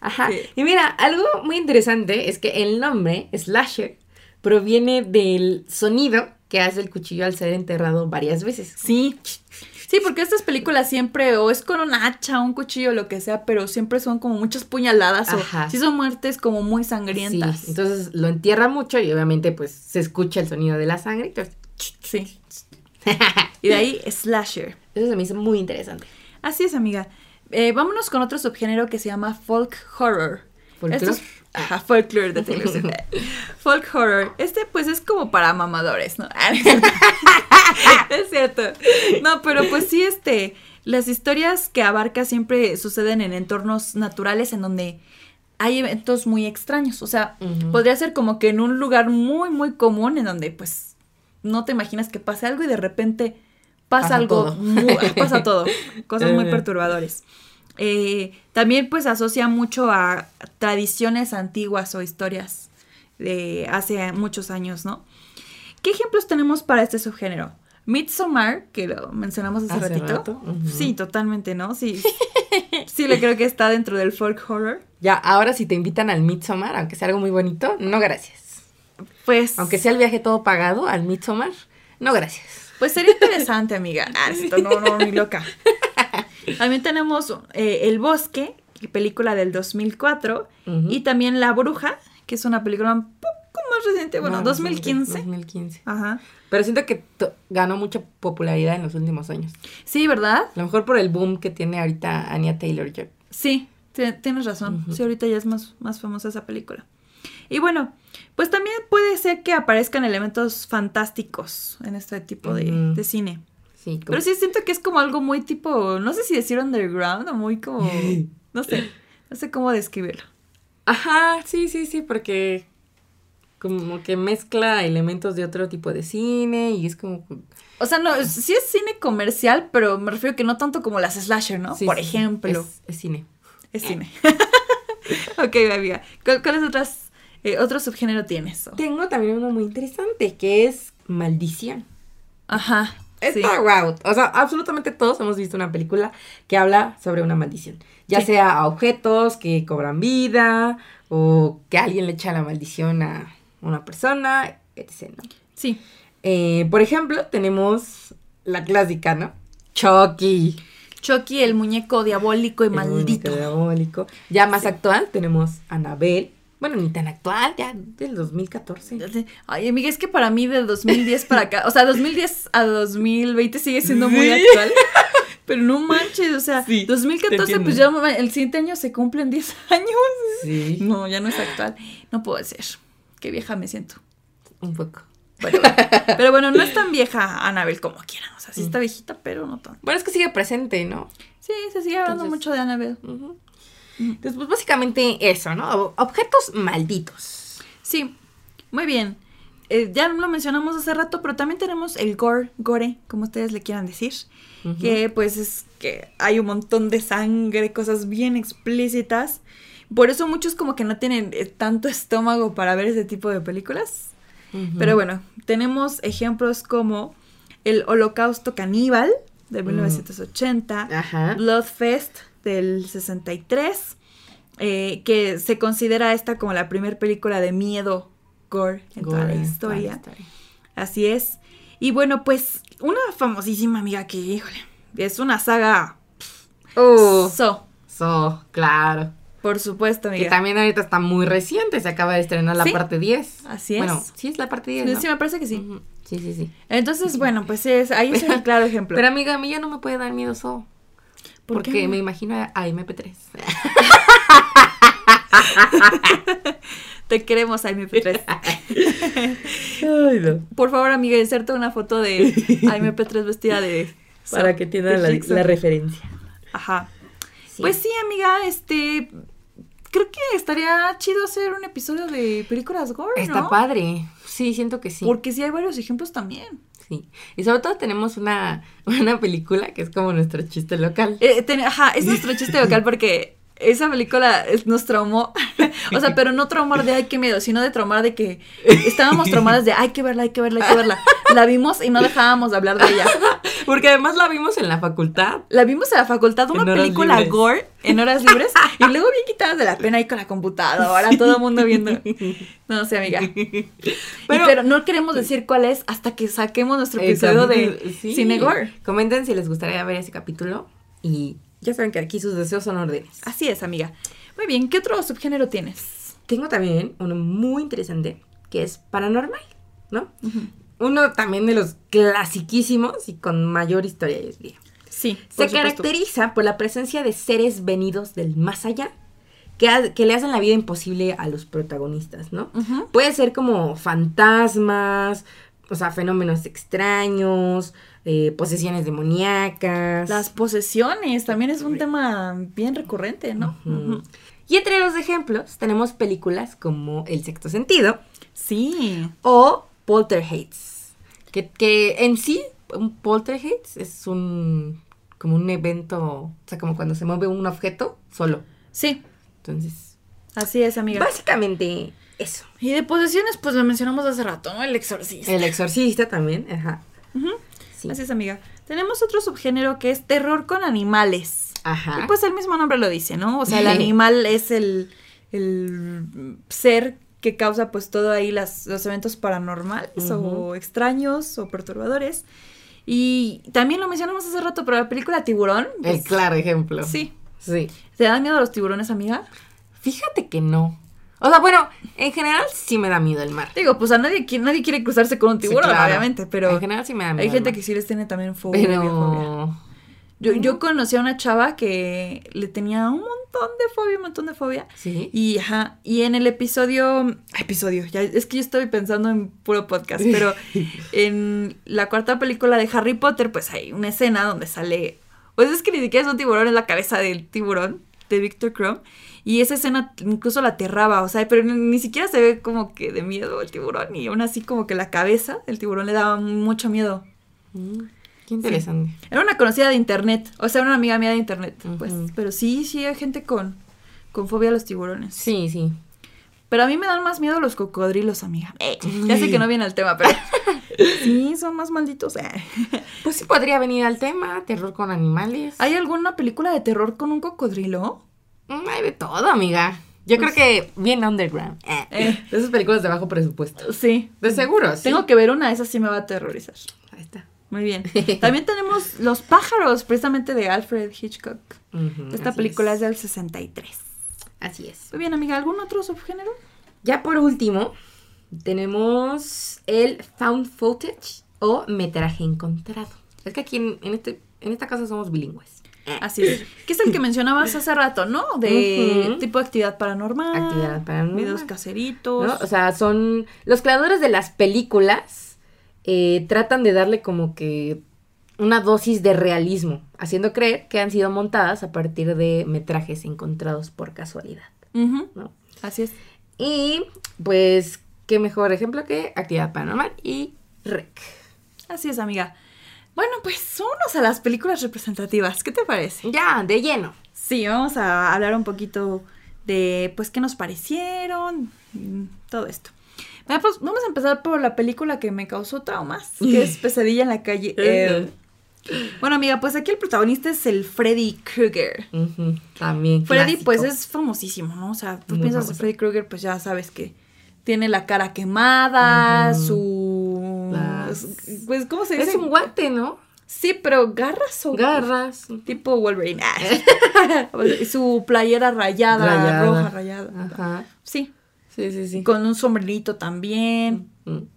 Ajá. Sí. Y mira, algo muy interesante es que el nombre slasher proviene del sonido que hace el cuchillo al ser enterrado varias veces. Sí. Sí, porque estas películas siempre o es con un hacha, un cuchillo, lo que sea, pero siempre son como muchas puñaladas Ajá. o sí son muertes como muy Sí, sangrientas. entonces lo entierra mucho y obviamente pues se escucha el sonido de la sangre. Entonces, Sí. Y de ahí slasher. eso se me hizo muy interesante. Así es, amiga. Eh, vámonos con otro subgénero que se llama folk horror. ¿Folclore? Ajá, folklore de Taylor Swift. folk horror. Este pues es como para mamadores, ¿no? Ah, es cierto. No, pero pues sí, este, las historias que abarca siempre suceden en entornos naturales en donde hay eventos muy extraños. O sea, podría ser como que en un lugar muy, muy común en donde pues no te imaginas que pase algo y de repente pasa, Pasa algo, todo. muy- pasa todo, cosas muy Ajá. Eh, también pues asocia mucho a tradiciones antiguas o historias de hace muchos años, ¿no? ¿Qué ejemplos tenemos para este subgénero? Midsommar, que lo mencionamos hace, Hace ratito. rato. Sí, totalmente, ¿no? Sí. sí, le creo que está dentro del folk horror. Ya, ahora si te invitan al Midsommar, aunque sea algo muy bonito, no gracias. Pues, Aunque sea el viaje todo pagado al Midsommar, no gracias. pues sería interesante, amiga. Ah, esto no, no, ni loca. También tenemos eh, El Bosque, película del 2004, Ujú. y también La Bruja, que es una película un poco más reciente, bueno, No, 2015. 2015. Ajá. Pero siento que ganó mucha popularidad en los últimos años. Sí, ¿verdad? A lo mejor por el boom que tiene ahorita Anya Taylor-Joy. Sí, ti- tienes razón. Ujú. Sí, ahorita ya es más, más famosa esa película. Y bueno, pues también puede ser que aparezcan elementos fantásticos en este tipo de, de cine. Sí, como- Pero sí siento que es como algo muy tipo, no sé si decir underground o muy como, no sé, no sé cómo describirlo. Ajá, sí, sí, sí, porque como que mezcla elementos de otro tipo de cine y es como... O sea, no, sí es cine comercial, pero me refiero que no tanto como las slasher, ¿no? Sí, Por sí, ejemplo. Es, es cine. Es cine. ok, amiga. ¿Cuál- ¿Cuáles otras, eh, otro subgénero tienes? Tengo también uno muy interesante que es Maldición. Ajá. Sí. Está wow. O sea, absolutamente todos hemos visto una película que habla sobre una maldición. Ya Sí. sea a objetos que cobran vida o que alguien le echa la maldición a una persona, etc. ¿no? Sí. Eh, por ejemplo, tenemos la clásica, ¿no? Chucky. Chucky, el muñeco diabólico y el maldito. muñeco diabólico. Ya más Sí. actual tenemos Anabel. Bueno, ni tan actual, ya del 2014. Ay, amiga, es que para mí del 2010 para acá, o sea, 2010 a 2020 sigue siendo muy actual. Pero no manches, o sea, Sí, te 2014, entiendo. pues ya el siguiente año se cumplen 10 años. Sí. No, ya no es actual. No puedo ser. Qué vieja me siento. Un poco. Pero, pero bueno, no es tan vieja Annabelle como quieran. O sea, sí está viejita, pero no tan. Bueno, es que sigue presente, ¿no? Sí, se sigue hablando Entonces- mucho de Annabelle. Ujú. Entonces, pues básicamente eso, ¿no? Ob- Objetos malditos. Sí, muy bien. Eh, ya lo mencionamos hace rato, pero también tenemos el gore, gore, como ustedes le quieran decir. Que pues es que hay un montón de sangre, cosas bien explícitas. Por eso muchos como que no tienen eh, tanto estómago para ver ese tipo de películas. Pero bueno, tenemos ejemplos como el Holocausto Caníbal de Mm. 1980, Ajá. Bloodfest del 63, eh, que se considera esta como la primera película de miedo gore en toda Gore, la toda historia. la historia. Así es. Y bueno, pues una famosísima amiga que, híjole, es una saga Uh, so. so, claro. Por supuesto, Que amiga. también ahorita está muy reciente, se acaba de estrenar la Sí, parte 10. así es. Bueno, sí es la parte 10, Sí, ¿no? sí, me parece que sí. Sí, sí, sí. Entonces, bueno, pues es, ahí es el claro ejemplo. Pero amiga, a mí ya no me puede dar miedo. ¿Por porque qué? me imagino a, a MP3. Te queremos, MP3. Ay, no. Por favor, amiga, inserta una foto de MP3 vestida de... Para que tengan la, la referencia. Ajá. Sí. Pues sí, amiga, este... Creo que estaría chido hacer un episodio de películas gore, Está ¿no? padre. Sí, siento que sí. Porque sí hay varios ejemplos también. Sí. Y sobre todo tenemos una, una película que es como nuestro chiste local. Eh, ten- ajá, es nuestro chiste local porque esa película nos traumó. o sea, pero no traumar de ay, qué miedo, sino de traumar de que estábamos traumadas de hay que verla, hay que verla, hay que verla. La vimos y no dejábamos de hablar de ella. Porque además la vimos en la facultad. La vimos en la facultad, una película libres. gore en horas libres y luego bien quitadas de la pena ahí con la computadora, todo el mundo viendo. No sé, amiga. Y- Pero- no queremos decir cuál es hasta que saquemos nuestro episodio de sí. Cine Gore. Comenten si les gustaría ver ese capítulo. Y ya saben que aquí sus deseos son órdenes. Así es, amiga. Muy bien, ¿qué otro subgénero tienes? Tengo también uno muy interesante que es paranormal, ¿no? Uno también de los clasiquísimos y con mayor historia, yo diría. Sí, Se caracteriza por la presencia de seres venidos del más allá que, le hacen la vida imposible a los protagonistas, ¿no? Puede ser como fantasmas, o sea, fenómenos extraños, eh, posesiones demoníacas. Las posesiones también es un tema bien recurrente, ¿no? Y entre los ejemplos tenemos películas como El sexto sentido Sí. o Poltergeist. Que, que en sí, un poltergeist es un como un evento, o sea, como cuando se mueve un objeto solo. Sí, Entonces, así es, amiga. básicamente eso. Y de posesiones, pues lo mencionamos hace rato, ¿no? El exorcista. El exorcista también, ajá. Ujú. Sí. Así es, amiga. Tenemos otro subgénero que es terror con animales. Ajá. Y pues el mismo nombre lo dice, ¿no? O sea, el animal es el, el ser que causa pues todo ahí las, los eventos paranormales o extraños o perturbadores. Y también lo mencionamos hace rato, pero la película Tiburón. el pues, claro ejemplo. Sí. Sí. ¿Te dan miedo a los tiburones, amiga? Fíjate que no. O sea, bueno, en general sí me da miedo el mar. Digo, pues a nadie, nadie quiere cruzarse con un Sí, tiburón, claro. obviamente, pero En general sí me da miedo. hay gente que sí les tiene también fobia. fobia. Pero. Yo, yo conocí a una chava que le tenía un montón de fobia, un montón de fobia. Sí. Y, ajá, y en el episodio, episodio, ya, es que yo estoy pensando en puro podcast, pero en la cuarta película de Harry Potter, pues hay una escena donde sale, pues es que ni siquiera es un tiburón, es la cabeza del tiburón de Victor Crumb, y esa escena incluso la aterraba, o sea, pero ni, ni siquiera se ve como que de miedo el tiburón, y aún así como que la cabeza del tiburón le daba mucho miedo. Mm, Qué interesante. Era una conocida de internet, o sea, una amiga mía de internet, pues, pero sí, sí hay gente con, con fobia a los tiburones. Sí, sí. Pero a mí me dan más miedo los cocodrilos, amiga. Eh, ya sé que no viene al tema, pero. sí, son más malditos. eh. Pues sí podría venir al tema, terror con animales. ¿Hay alguna película de terror con un cocodrilo? Mm, Hay de todo, amiga. Yo creo que bien underground. Eh, Eh. De esas películas de bajo presupuesto. Sí. De seguro, sí. Tengo que ver una, esa sí me va a aterrorizar. Ahí está. Muy bien. También tenemos Los pájaros, precisamente de Alfred Hitchcock. Esta película es. es. del 63. Así es. Muy bien, amiga. ¿Algún otro subgénero? Ya por último, tenemos el found footage o metraje encontrado. Es que aquí en, en este, en esta casa somos bilingües. Así es. Que es el que mencionabas hace rato, ¿no? De tipo de actividad paranormal. Actividad paranormal. Videos caseritos. ¿no? O sea, son los creadores de las películas eh, tratan de darle como que una dosis de realismo, haciendo creer que han sido montadas a partir de metrajes encontrados por casualidad. Así es. Y pues, qué mejor ejemplo que Actividad Paranormal y Rec. Así es, amiga. Bueno, pues vámonos a las películas representativas. ¿Qué te parece? Ya, de lleno. Sí, vamos a hablar un poquito de, pues, qué nos parecieron, mm, todo esto. Bueno, pues vamos a empezar por la película que me causó traumas, que es Pesadilla en la calle. Bueno, amiga, pues aquí el protagonista es el Freddy Krueger. También. Freddy, clásico. pues es famosísimo, ¿no? O sea, tú Muy piensas en. Freddy Krueger, pues ya sabes que tiene la cara quemada, su... Las- Pues, ¿cómo se dice? Es un guante, ¿no? Sí, pero garras o Garras. tipo Wolverine. Su playera rayada, Rayada. roja rayada. Ajá. Sí, Sí, sí, sí. con un sombrerito también.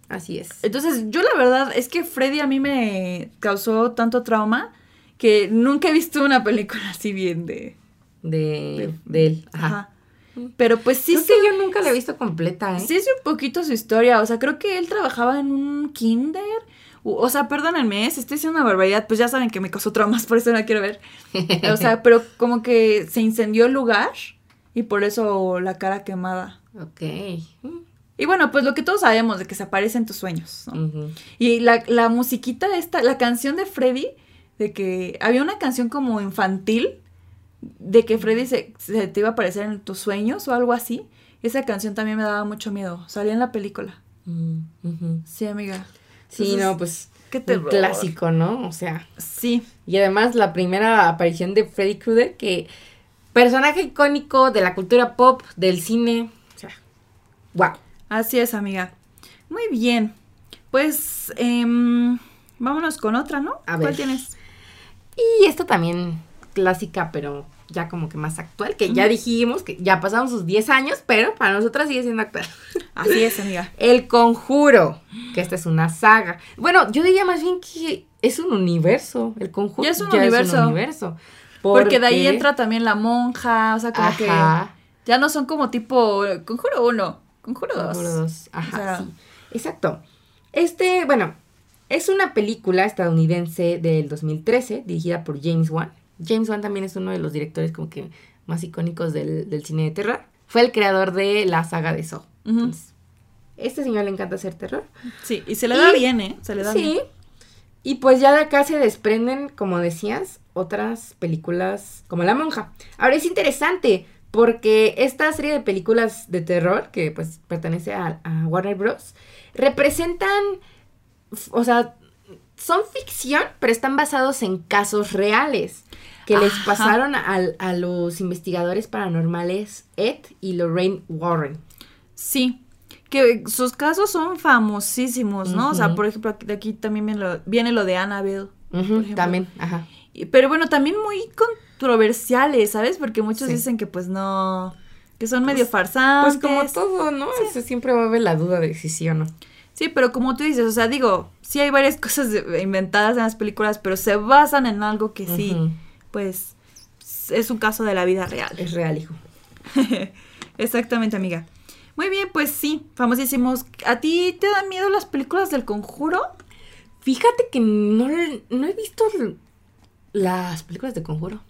Así es. Entonces, yo la verdad es que Freddy a mí me causó tanto trauma que nunca he visto una película así bien de... De, de él. Ajá. Ajá. Pero pues sí, Creo sí, que yo nunca la he visto completa, ¿eh? sí es un poquito su historia. O sea, creo que él trabajaba en un kinder. O sea, perdónenme, ¿eh? si estoy diciendo una barbaridad, pues ya saben que me causó traumas, por eso no la quiero ver. O sea, pero como que se incendió el lugar y por eso la cara quemada. Ok. Y bueno, pues lo que todos sabemos de que se aparece en tus sueños. Y la, la musiquita esta, la canción de Freddy, de que había una canción como infantil, de que Freddy se, se te iba a aparecer en tus sueños o algo así. Esa canción también me daba mucho miedo. Salía en la película. Mm. Sí, amiga. Sí, no, pues. qué Un clásico, ¿no? O sea. Sí. Y además la primera aparición de Freddy Krueger, que personaje icónico de la cultura pop, del cine. O sea, wow. Así es, amiga. Muy bien. Pues, em, vámonos con otra, ¿no? A ¿Cuál ver. tienes? Y esta también clásica, pero ya como que más actual, que ya dijimos que ya pasaron sus 10 años, pero para nosotras sigue siendo actual. Así es, amiga. El Conjuro, que esta es una saga. Bueno, yo diría más bien que es un universo. El Conjuro Ya es un universo. universo. Porque de ahí entra también la monja, o sea, como que Ajá. ya no son como tipo Conjuro 1, Conjuro 2. Conjuro dos. Ajá, O sea- sí. Exacto. Este, bueno, es una película estadounidense del 2013, dirigida por James Wan. James Wan también es uno de los directores como que más icónicos del, del cine de terror. Fue el creador de la saga de Saw. Entonces, este señor le encanta hacer terror. Sí, y se le da Y- bien, ¿eh? Se le da Sí. bien. Y pues ya de acá se desprenden, como decías, otras películas como La Monja. Ahora es interesante porque esta serie de películas de terror, que pues pertenece a, a Warner Bros., representan, o sea, son ficción, pero están basados en casos reales que les Ajá. pasaron al- a los investigadores paranormales Ed y Lorraine Warren. Sí. Que sus casos son famosísimos, ¿no? O sea, por ejemplo, aquí- de aquí también viene lo, viene lo de Annabelle. Ejemplo. también, ajá. Pero bueno, también muy controversiales, ¿sabes? Porque muchos Sí. dicen que pues no, que son medio farsantes. Pues como todo, ¿no? Siempre va a haber la duda de si sí o no. Sí, pero como tú dices, o sea, digo, sí hay varias cosas inventadas en las películas, pero se basan en algo que sí, Ujú. Pues, es un caso de la vida real. Es real, hijo. Exactamente, amiga. Muy bien, pues sí, famosísimos. ¿A ti te dan miedo las películas del conjuro? Fíjate que no, no he visto las películas de Conjuro.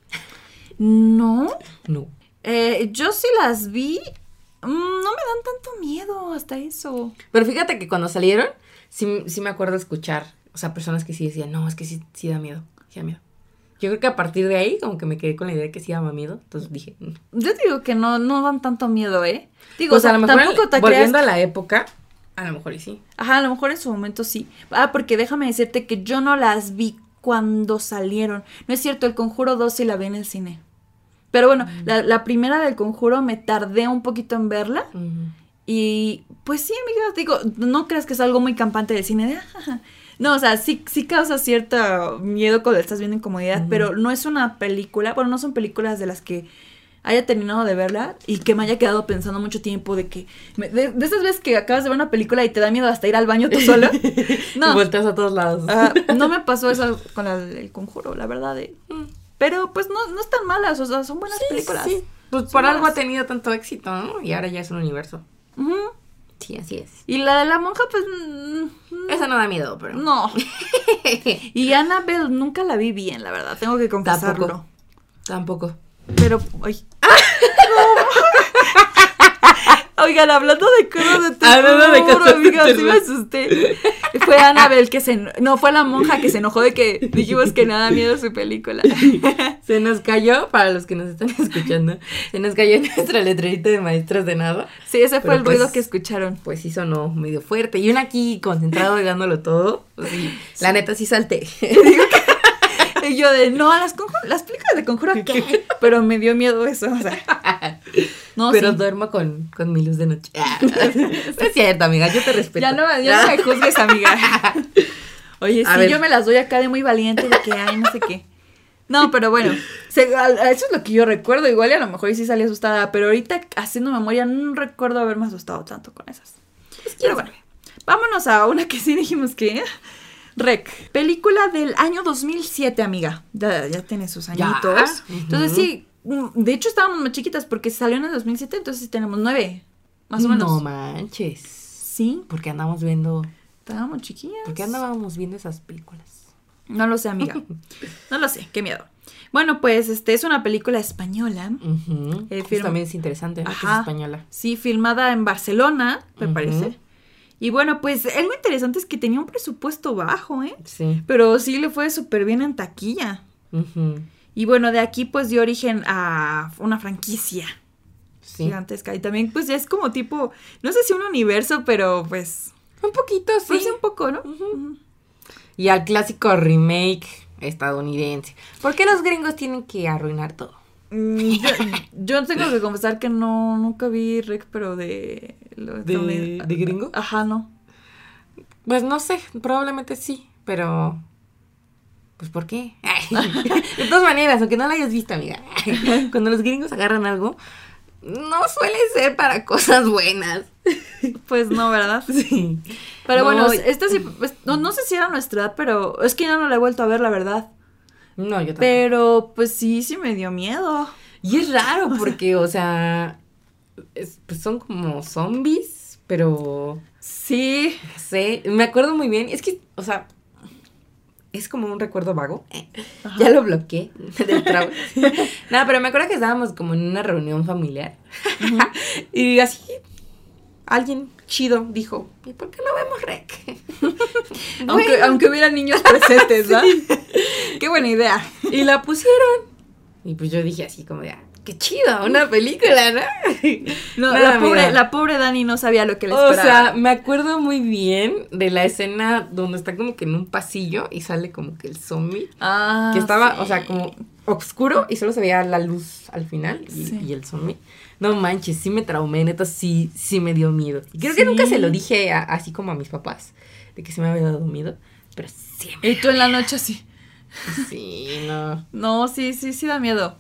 No. No. Eh, yo sí las vi. mm, no me dan tanto miedo hasta eso. Pero fíjate que cuando salieron, sí, sí me acuerdo escuchar, o sea, personas que sí decían, no, es que sí, sí da miedo, sí da miedo. Yo creo que a partir de ahí, como que me quedé con la idea de que sí daba miedo, entonces dije, mm. Yo digo que no, no dan tanto miedo, ¿eh? Digo, pues o sea, a lo mejor, tampoco te creas volviendo a la época, a lo mejor y sí. Ajá, a lo mejor en su momento sí. Ah, porque déjame decirte que yo no las vi cuando salieron. No es cierto, el Conjuro 2 sí la vi en el cine. Pero bueno, Mm. la, la primera del Conjuro me tardé un poquito en verla. Y pues sí, amiga, digo, no creas que es algo muy campante del cine. De, "Ajaja". No, o sea, sí, sí causa cierto miedo cuando estás viendo incomodidad, pero no es una película, bueno, no son películas de las que haya terminado de verla y que me haya quedado pensando mucho tiempo de que, me- de, de esas veces que acabas de ver una película y te da miedo hasta ir al baño tú solo. Y No, volteas a todos lados. Ah, no me pasó eso con la- el conjuro, la verdad. eh. Pero pues no, no están malas, o sea, son buenas Sí, películas. sí. Pues Son por algo ha tenido tanto éxito, ¿no? Y ahora ya es un universo. Sí, así es. Y la de la monja, pues. mm, Eso no da miedo, pero. No. Y Annabelle nunca la vi bien, la verdad, tengo que confesarlo. Tampoco. Tampoco. Pero, ay. Oigan, hablando de cosas de terror, Hablando de cosas de amiga, sí me terror. asusté. Fue Annabelle que se... No, fue la monja que se enojó de que dijimos que nada miedo su película. Se nos cayó, para los que nos están escuchando, se nos cayó nuestra letrerita de maestras de nada. Sí, ese fue Pero el ruido pues- que escucharon. Pues sí sonó medio fuerte. Y uno aquí concentrado y dándolo todo. Pues sí, la neta sí salté. Y yo de, no, las, conjuro- las películas de conjuro, ¿qué? Pero me dio miedo eso, o sea. No, Pero sí. duermo con, con mi luz de noche. No es cierto, amiga, yo te respeto. Ya no, ya no me juzgues, amiga. Oye, A sí, ver. yo me las doy acá de muy valiente de que, ay, no sé qué. No, pero bueno, se- a- a eso es lo que yo recuerdo. Igual y a lo mejor sí salí asustada, pero ahorita haciendo memoria no recuerdo haberme asustado tanto con esas. Pero bueno, vámonos a una que sí dijimos que... Rec, película del año 2007, amiga. Ya, ya tiene sus añitos. Ujú. Entonces sí, mm, de hecho estábamos más chiquitas porque salió en el 2007, entonces sí tenemos nueve, más o menos. No manches. Sí, ¿Por qué andamos viendo? estábamos chiquillas. ¿Por qué andábamos viendo esas películas? No lo sé, amiga. No lo sé, qué miedo. Bueno, pues este es una película española. Eso film- también es interesante, ¿no? Que es Ajá. española. Sí, filmada en Barcelona, me Ujú. parece. Y bueno, pues algo interesante es que tenía un presupuesto bajo, ¿eh? Sí. Pero sí le fue súper bien en taquilla. Y bueno, de aquí pues dio origen a una franquicia Sí. gigantesca. Y también pues ya es como tipo, no sé si un universo, pero pues... Un poquito, sí. Pues un poco, ¿no? Y al clásico remake estadounidense. ¿Por qué los gringos tienen que arruinar todo? Mm, yo, yo tengo que confesar que no, nunca vi Rec, pero de... ¿De- de gringo? Ajá, no. Pues no sé, probablemente sí, pero... Pues ¿por qué? de todas maneras, aunque no la hayas visto, amiga. Cuando los gringos agarran algo, no suele ser para cosas buenas. Pues no, ¿verdad? Sí. Pero No, bueno, esta sí, pues, no, no sé si era nuestra edad, pero es que ya no la he vuelto a ver, la verdad. No, yo tampoco. Pero pues sí, sí me dio miedo. Y es raro porque, o sea, es- pues son como zombies, pero Sí. no sé, me acuerdo muy bien. Es que, o sea, es como un recuerdo vago. Ajá. Ya lo bloqueé del trauma. no, pero me acuerdo que estábamos como en una reunión familiar. y así, alguien chido dijo, ¿y por qué no vemos rec? Aunque, Bueno. aunque hubiera niños presentes, ¿verdad? Qué buena idea. Y la pusieron. Y pues yo dije así como de, "Ah, qué chido, una película, ¿no? No, Nada, la, pobre, la pobre Dani no sabía lo que le O esperaba. sea, me acuerdo muy bien de la escena donde está como que en un pasillo y sale como que el zombie. Ah, que estaba, sí. o sea, como oscuro y solo se veía la luz al final y, Sí. y el zombie. No manches, sí me traumé, neta, sí, sí me dio miedo. Y creo que Sí. nunca se lo dije a- así como a mis papás, de que se me había dado miedo, pero siempre. Y tú en la noche así. Sí, no. No, sí, sí, sí da miedo.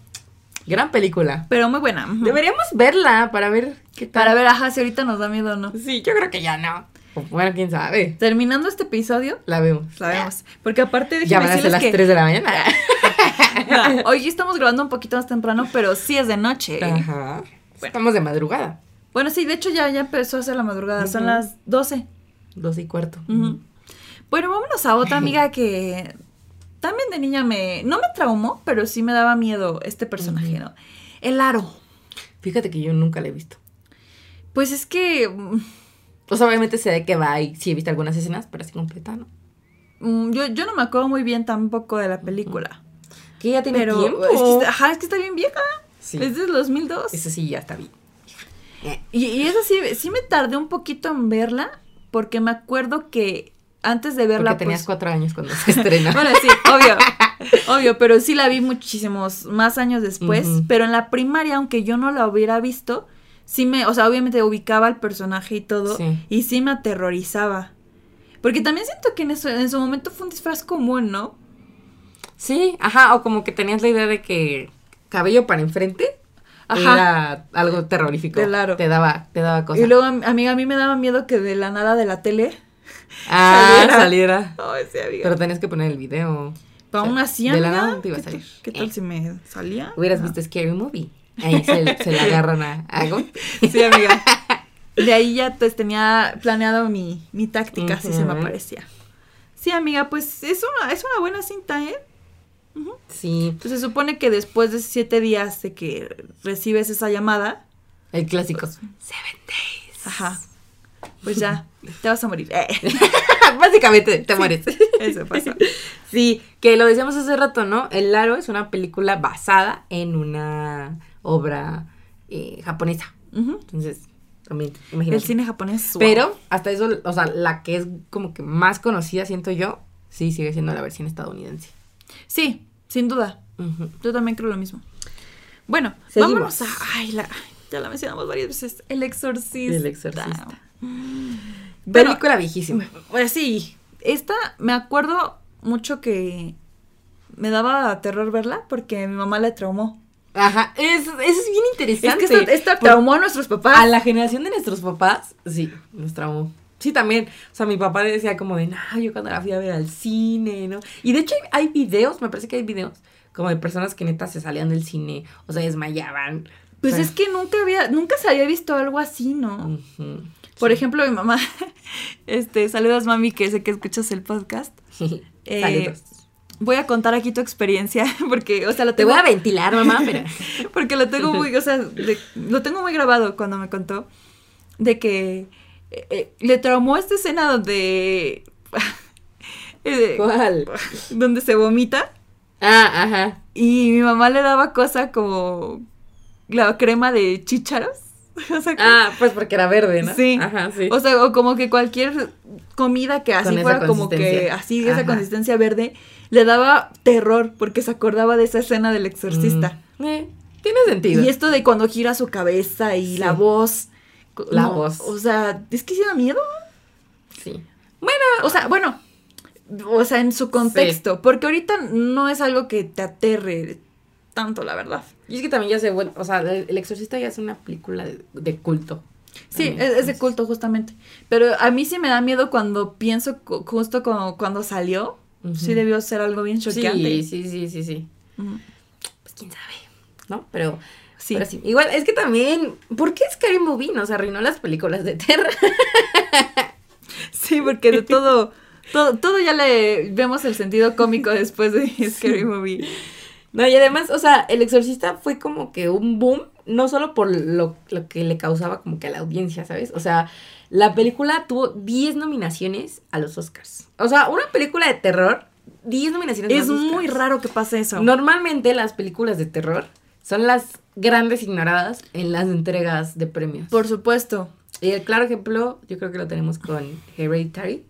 Gran película. Pero muy buena. Deberíamos verla para ver qué tal. Para ver, ajá, si ahorita nos da miedo o no. Sí, yo creo que ya no. O Bueno, quién sabe. Terminando este episodio, La vemos. la vemos. Porque aparte Ya déjenme van a ser las que 3 de la mañana. Hoy estamos grabando un poquito más temprano, pero sí es de noche. Ajá. Estamos de madrugada. Bueno, sí, de hecho ya, ya empezó a ser la madrugada. Son las 12. 12 y cuarto. Ujú. Bueno, vámonos a otra amiga que también de niña me. No me traumó, pero sí me daba miedo este personaje, ¿no? El aro. Fíjate que yo nunca la he visto. Pues es que. mm, O sea, obviamente sé de qué va y sí he visto algunas escenas, pero así completa, ¿no? mm, Yo, yo no me acuerdo muy bien tampoco de la película. Que ya tiene Pero. tiempo. Es que, ajá, es que está bien vieja. Sí. Es del 2002. Eso sí, ya está bien. Y, y sí, sí me tardé un poquito en verla, porque me acuerdo que antes de verla. Porque tenías pues, cuatro años cuando se estrena. Bueno, sí, obvio. obvio, pero sí la vi muchísimos más años después. Pero en la primaria, aunque yo no la hubiera visto, sí me, o sea, obviamente ubicaba al personaje y todo. Sí. Y sí me aterrorizaba. Porque también siento que en, eso, en su momento fue un disfraz común, ¿no? Sí, ajá, o como que tenías la idea de que cabello para enfrente Ajá. era algo terrorífico. Claro. Te daba, te daba cosas. Y luego, am- amiga, a mí me daba miedo que de la nada de la tele. Ah, saliera. saliera. Ay, sí, amiga. Pero tenías que poner el video. Pero aún así, de la nada te iba a ¿qué salir. ¿Qué tal Eh. si me salía? Hubieras No. visto Scary Movie. Ahí se, se la agarran a, a. Sí, amiga. De ahí ya pues tenía planeado mi, mi táctica si se me aparecía. Sí, amiga, pues es una, es una buena cinta, ¿eh? Sí, Pues se supone que después de siete días de que recibes esa llamada, el clásico. Seven Days. ajá, pues ya, te vas a morir. Eh, Básicamente te mueres. Eso pasa. Sí, que lo decíamos hace rato, ¿no? El Aro es una película basada en una obra eh, japonesa. Entonces, también, El imagínate. cine japonés. wow. Pero hasta eso, o sea, la que es como que más conocida, siento yo, sí sigue siendo la versión estadounidense. Sí, sin duda. Yo también creo lo mismo. Bueno, Seguimos. vámonos a. Ay, la, ya la mencionamos varias veces. El exorcista. El Exorcista. Película viejísima. Pues sí, esta me acuerdo mucho que me daba terror verla porque mi mamá la traumó. Ajá, es- eso es bien Es interesante. que esta, traumó a nuestros papás. A la generación de nuestros papás, sí, nos traumó. Sí, también. O sea, mi papá decía como de, nah, yo cuando la fui a ver al cine, ¿no? Y de hecho hay, hay videos, me parece que hay videos, como de personas que neta se salían del cine, o sea, desmayaban. Pues O sea, es que nunca había, nunca se había visto algo así, ¿no? ujú. Por Sí. ejemplo, mi mamá, este, saludos mami, que sé que escuchas el podcast. Eh, Saludos. Voy a contar aquí tu experiencia, porque, o sea, lo Te tengo, voy a ventilar, mamá, pero... porque lo tengo muy, o sea, de- lo tengo muy grabado cuando me contó de que eh, eh, le traumó esta escena donde, eh, ¿Cuál? donde se vomita Ah, ajá. y mi mamá le daba cosa como la crema de chícharos. O sea, Ah, pues porque era verde, ¿no? Sí. Ajá, sí. O sea, o como que cualquier comida que así Con fuera como que así, esa Ajá. consistencia verde, le daba terror porque se acordaba de esa escena del exorcista. Mm. Eh, tiene sentido. Y esto de cuando gira su cabeza y Sí. la voz. La voz. O sea, es que sí da miedo. Sí. O sea, bueno, o sea, en su contexto, porque ahorita no es algo que te aterre tanto, la verdad. Y es que también ya se vuelve, o sea, el, Exorcista ya es una película de, de culto. Sí, es, es de culto justamente. Pero a mí sí me da miedo cuando pienso justo como cuando salió. Sí debió ser algo bien choqueante. Sí, sí, sí, sí, sí. Pues quién sabe, ¿no? Pero Sí. pero sí. Igual, es que también, ¿por qué Scary Movie nos arruinó las películas de terror? Sí, porque de todo, todo, todo ya le vemos el sentido cómico después de Scary Movie. No, y además, o sea, El Exorcista fue como que un boom, no solo por lo, lo que le causaba como que a la audiencia, ¿sabes? O sea, la película tuvo 10 nominaciones a los Oscars. O sea, una película de terror, 10 nominaciones a Es los muy Oscars. raro que pase eso. Normalmente las películas de terror son las grandes ignoradas en las entregas de premios. Por supuesto. Y el claro ejemplo, yo creo que lo tenemos con Hereditary,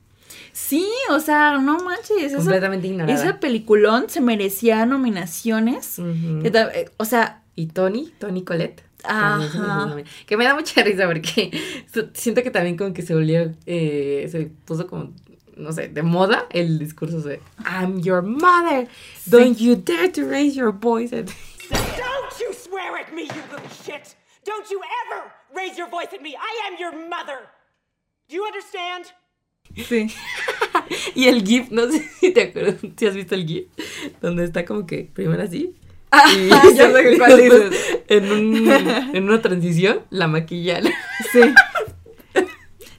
Sí, o sea, no manches. Esa, completamente ignorada. ese peliculón se merecía nominaciones. Eh, O sea, Y Tony, Tony Colette. Ajá. Que me da mucha risa porque siento que también como que se volvió, eh, se puso como, no sé, de moda el discurso de I'm your mother, don't you dare to raise your voice. at-" Don't you swear at me, you little shit! Don't you ever raise your voice at me! I am your mother! Do you understand? Sí. Y el GIF, no sé si te acuerdas, si has visto el GIF, donde está como que primero así. y ya sé cuál dices. En, un, en una transición, la maquilla. Sí.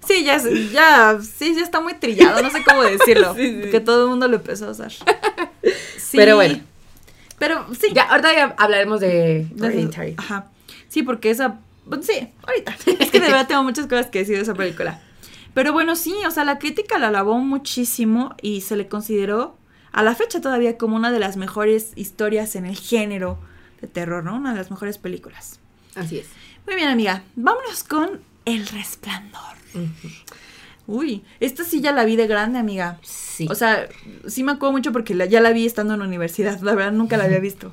Sí, ya, ya, sí, ya está muy trillado, no sé cómo decirlo. Sí, sí. Que todo el mundo lo empezó a usar. Sí, Pero bueno. Pero sí. Ya, ahorita ya hablaremos de de- Hereditary. Ajá. Sí, porque esa. bueno, sí, ahorita. Es que de verdad tengo muchas cosas que decir de esa película. Pero bueno, sí, o sea, la crítica la alabó muchísimo y se le consideró a la fecha todavía como una de las mejores historias en el género de terror, ¿no? Una de las mejores películas. Así es. Muy bien, amiga. Vámonos con El Resplandor. Uy, esta sí ya la vi de grande, amiga. Sí. O sea, sí me acuerdo mucho porque la- ya la vi estando en la universidad. La verdad, nunca la había visto.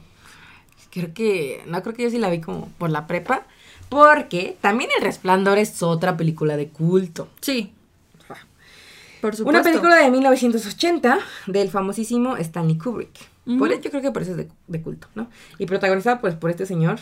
creo que. No creo que yo sí la vi como por la prepa. Porque también El Resplandor es otra película de culto. Sí. Por supuesto. Una película de 1980 del famosísimo Stanley Kubrick. Por eso yo creo que por eso es de, de culto, ¿no? Y protagonizada pues por este señor,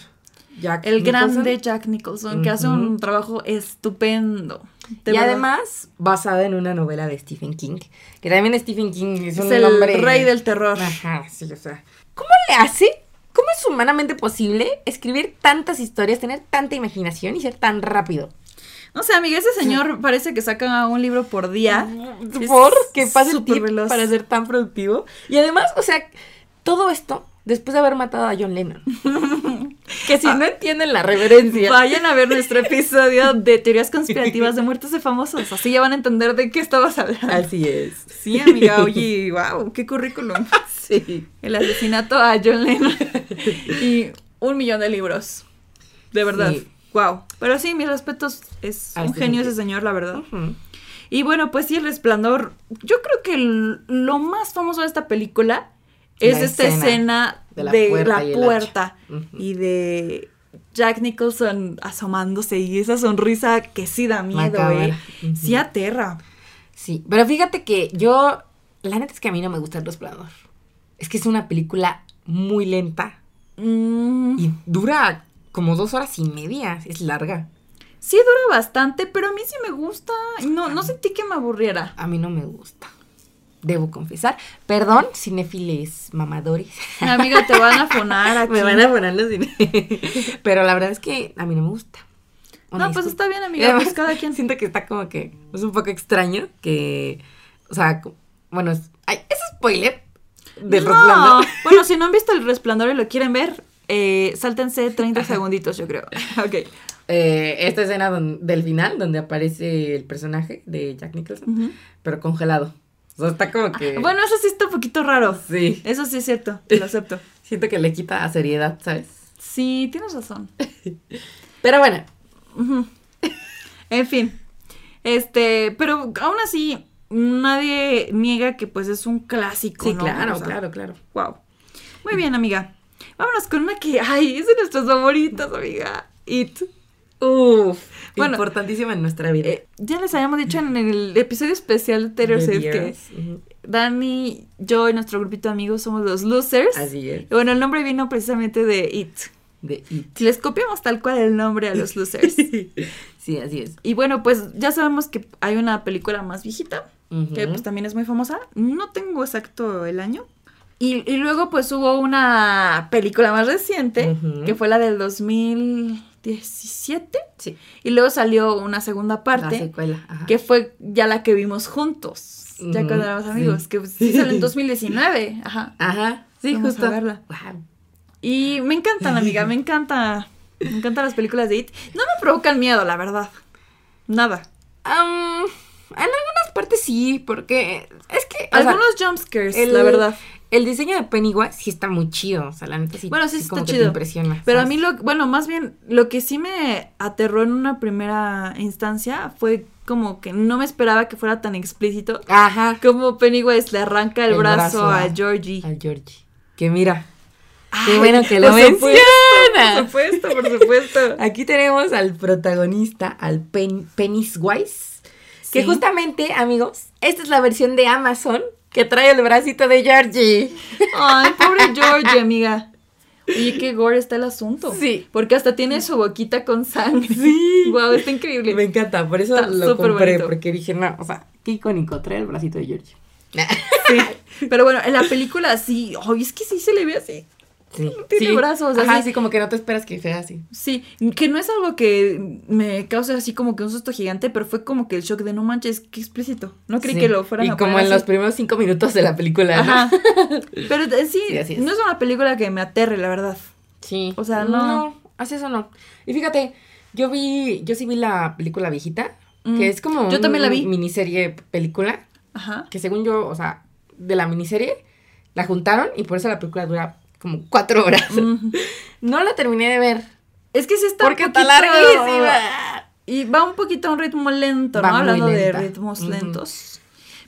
Jack El Nicholson. grande Jack Nicholson, que hace un trabajo estupendo. Y verdad. además basada en una novela de Stephen King. Que también Stephen King es, es un el hombre... rey del terror. Ajá, sí, o sea. ¿Cómo le hace? ¿Cómo es humanamente posible escribir tantas historias, tener tanta imaginación y ser tan rápido? No sé, amiga, ese señor parece que saca un libro por día. Es ¿Por? Que pase el tiempo veloz. para ser tan productivo. Y además, o sea, todo esto después de haber matado a John Lennon. que si no entienden la reverencia. Vayan a ver nuestro episodio de teorías conspirativas de muertes de famosos. Así ya van a entender de qué estabas hablando. Así es. Sí, amiga, oye, wow, qué currículum. Sí. El asesinato a John Lennon. y un millón de libros. De verdad. Sí. Wow. Pero sí, mis respetos. Es un genio ese señor, la verdad. Y bueno, pues sí, el resplandor. Yo creo que lo más famoso de esta película es La esta escena de la puerta y de Jack Nicholson asomándose y esa sonrisa que sí da miedo, eh. Sí aterra. Sí, pero fíjate que yo, la neta es que a mí no me gusta El Resplandor. Es que es una película muy lenta Mm, y dura como dos horas y media, es larga. sí dura bastante, pero a mí sí me gusta. No, no sentí que me aburriera. A mí no me gusta. Debo confesar. Perdón, cinéfiles mamadores. Amiga, te van a fonar aquí. Me van a poner los cine. Pero la verdad es que a mí no me gusta. No, pues está bien, amiga, además, pues cada quien. Siento que está como que es un poco extraño que, o sea, bueno, es, ay, es spoiler del no. resplandor. Bueno, si no han visto el resplandor y lo quieren ver, eh, sáltense 30 segunditos, yo creo. Ok. Eh, esta escena don- del final donde aparece el personaje de Jack Nicholson, pero congelado. O sea, está como que Bueno, eso sí está un poquito raro. sí, Eso sí es cierto, lo acepto. siento que le quita seriedad, ¿sabes? Sí, tienes razón. Pero bueno. En fin. Este, pero aún así, nadie niega que pues es un clásico. sí, ¿no? claro, O sea, claro, claro. Wow. Muy bien, amiga. Vámonos con una que, ay, es de nuestras favoritas, amiga. It. Uf, Bueno, importantísima en nuestra vida. Eh, ya les habíamos dicho en el episodio especial de Taylor Swift que. Dani, yo y nuestro grupito de amigos somos los losers. Así es. Y bueno, el nombre vino precisamente de It. De It. Si les copiamos tal cual el nombre a los losers. sí, así es. y bueno, pues ya sabemos que hay una película más viejita, que pues también es muy famosa. No tengo exacto el año. Y, y luego pues hubo una película más reciente, que fue la del 2017. Sí. Y luego salió una segunda La parte, secuela. ajá. que fue ya la que vimos juntos. Ya cuando éramos amigos, sí. que pues, sí salió en 2019. Ajá. Ajá, sí, Vamos justo. a verla. Wow. Y me encantan, amiga, me encanta. Me encantan las películas de It. No me provocan miedo, la verdad. Nada. Am, en algunas partes sí, porque es que. Algunos jumpscares, la verdad. El diseño de Pennywise sí está muy chido. O sea, la neta sí. Bueno, sí está como que chido. Te impresiona. Pero a mí lo, bueno, más bien lo que sí me aterró en una primera instancia fue como que no me esperaba que fuera tan explícito. Ajá. Como Pennywise le arranca el, El brazo, brazo a a- Georgie. Al Georgie. Que mira. Qué bueno que lo por supuesto, menciona. Por supuesto, por supuesto. Aquí tenemos al protagonista, al Pen Pennywise. Que justamente, amigos, esta es la versión de Amazon que trae el bracito de Georgie. Ay, pobre Georgie, amiga. Oye, qué gore está el asunto. Sí. Porque hasta tiene su boquita con sangre. Sí. Wow, está increíble. Me encanta, por eso Está lo compré, bonito. porque dije, no, o sea, qué icónico, trae el bracito de Georgie. Sí. Pero bueno, en la película sí. Ay, es que sí se le ve así. Sí. Tiene sí. brazos, Ajá, así. sí, como que no te esperas que sea así. Sí, que no es algo que me cause así como que un susto gigante, pero fue como que el shock de no manches, qué explícito. No creí Sí. que lo fueran Y a como en así. los primeros cinco minutos de la película, ¿no? Ajá. Pero eh, sí, así no es una película que me aterre, la verdad. Sí. O sea, no- No, así eso no. Y fíjate, yo vi, yo sí vi la película viejita, Mm. que es como Yo también la vi. miniserie película, Ajá. que según yo, o sea, de la miniserie, la juntaron y por eso la película dura como cuatro horas. No la terminé de ver. Es que sí está Porque un está larguísima. Y va un poquito a un ritmo lento, Va ¿no? Hablando de ritmos lentos.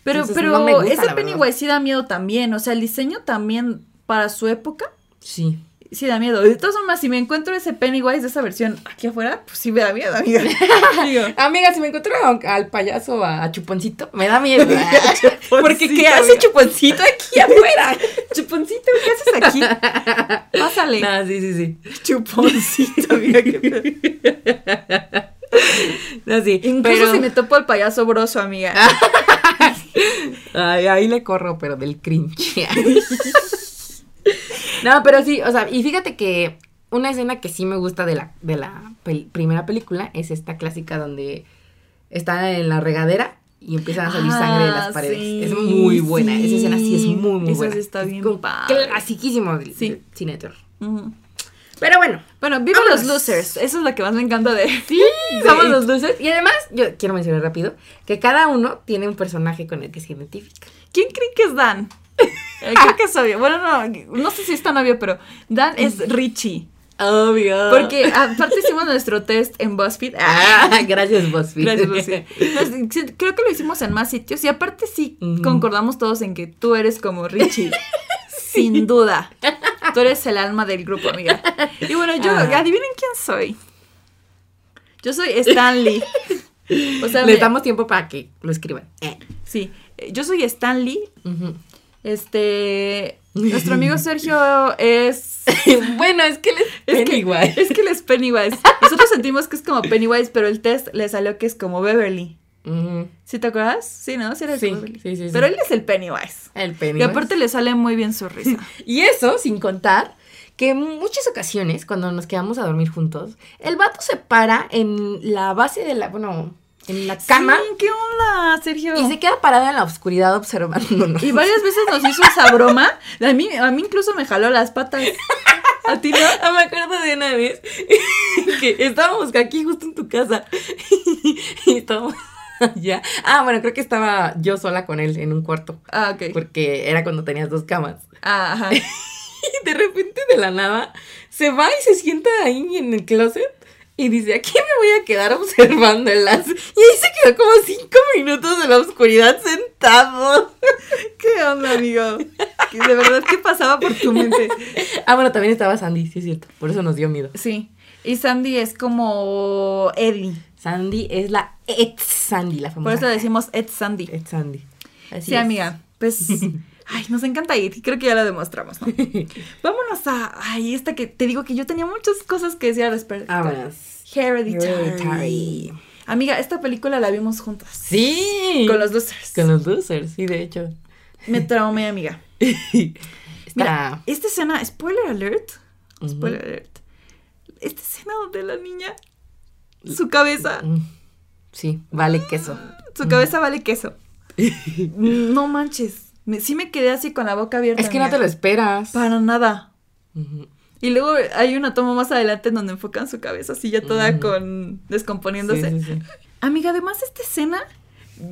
Pero, Entonces, pero no gusta, ese. Pennywise sí da miedo también. O sea, el diseño también para su época Sí. Sí da miedo. De todas formas, si me encuentro ese Pennywise de esa versión aquí afuera, pues sí me da miedo, amiga. Digo, Amiga, si me encuentro al payaso, a, a Chuponcito, me da miedo. Porque ¿qué hace. Chuponcito aquí afuera? Chuponcito, ¿qué haces aquí? Pásale. No, sí, sí, sí. Chuponcito, amiga. qué. No, sí. Incluso pero- si me topo al payaso broso, amiga. Ay, ahí le corro, pero del cringe. no, pero sí, o sea, y fíjate que una escena que sí me gusta de la, de la pel- primera película es esta clásica donde están en la regadera y empiezan a salir sangre de las Ah, paredes. sí, es muy buena. Esa escena sí es muy, muy Esa buena. sí está Es bien. Clasiquísimo del, Sí. cine de terror. Ujú. Pero bueno, Bueno, viva los losers. Eso es lo que más me encanta de. Sí, de somos It. los dulces. Y además, yo quiero mencionar rápido que cada uno tiene un personaje con el que se identifica. ¿Quién cree que es Dan? Eh, creo que es obvio. Bueno, no, no sé si es tan obvio, pero Dan es Richie. Obvio. Porque aparte hicimos nuestro test en BuzzFeed. Ah, gracias, BuzzFeed. Gracias, BuzzFeed. Nos- Creo que lo hicimos en más sitios y aparte sí concordamos todos en que tú eres como Richie. Sin duda. Tú eres el alma del grupo, amiga. Y bueno, yo, Ah. adivinen quién soy. Yo soy Stanley. O sea, Les me- damos tiempo para que lo escriban. Eh. Sí, yo soy Stanley. Ujú. Este, nuestro amigo Sergio es... bueno, es que él es, Es que, Pennywise. es que él es Pennywise. Nosotros sentimos que es como Pennywise, pero el test le salió que es como Beverly. ¿Sí te acuerdas? Sí, ¿no? Sí, era Sí, sí, sí. Pero él es el Pennywise. El Y Pennywise. aparte le sale muy bien su risa. Y eso sin contar que en muchas ocasiones, cuando nos quedamos a dormir juntos, el vato se para en la base de la, bueno, en la cama Sí, ¿Qué onda, Sergio? y se queda parada en la oscuridad observándonos. Y varias veces nos hizo esa broma. A mí, a mí incluso me jaló las patas. ¿A ti no? Ah, me acuerdo de una vez que estábamos aquí justo en tu casa y estábamos allá. Ah, bueno, creo que estaba yo sola con él en un cuarto Ah, ok. porque era cuando tenías dos camas. Ah, ajá. Y de repente de la nada se va y se sienta ahí en el closet y dice, aquí me voy a quedar observándolas. Y ahí se quedó como cinco minutos en la oscuridad sentado. ¿Qué onda, amigo? De verdad, ¿qué pasaba por tu mente? Ah, bueno, también estaba Sandy, sí es cierto. Por eso nos dio miedo. Sí. Y Sandy es como Eddie. Sandy es la ex Sandy, la Por famosa. eso le decimos Ed Sandy. ex Sandy. Así Sí, es. amiga. Pues. Ay, nos encanta ir. Creo que ya lo demostramos, ¿no? Vámonos a. Ay, esta que te digo que yo tenía muchas cosas que decir al respecto. Vámonos. Hereditary. Hereditary. Amiga, esta película la vimos juntas. Sí. Con los losers. Con los losers, sí, de hecho. Me traumé, amiga. Mira, esta escena, spoiler alert. Spoiler alert. Esta escena donde la niña, su cabeza, Mm, Sí, vale queso. su cabeza vale queso. No manches. Me- sí me quedé así con la boca abierta. Es que no te lo esperas. Para nada. Ujú. Y luego hay una toma más adelante en donde enfocan su cabeza así ya toda con descomponiéndose. Sí, sí, sí. Amiga, además esta escena,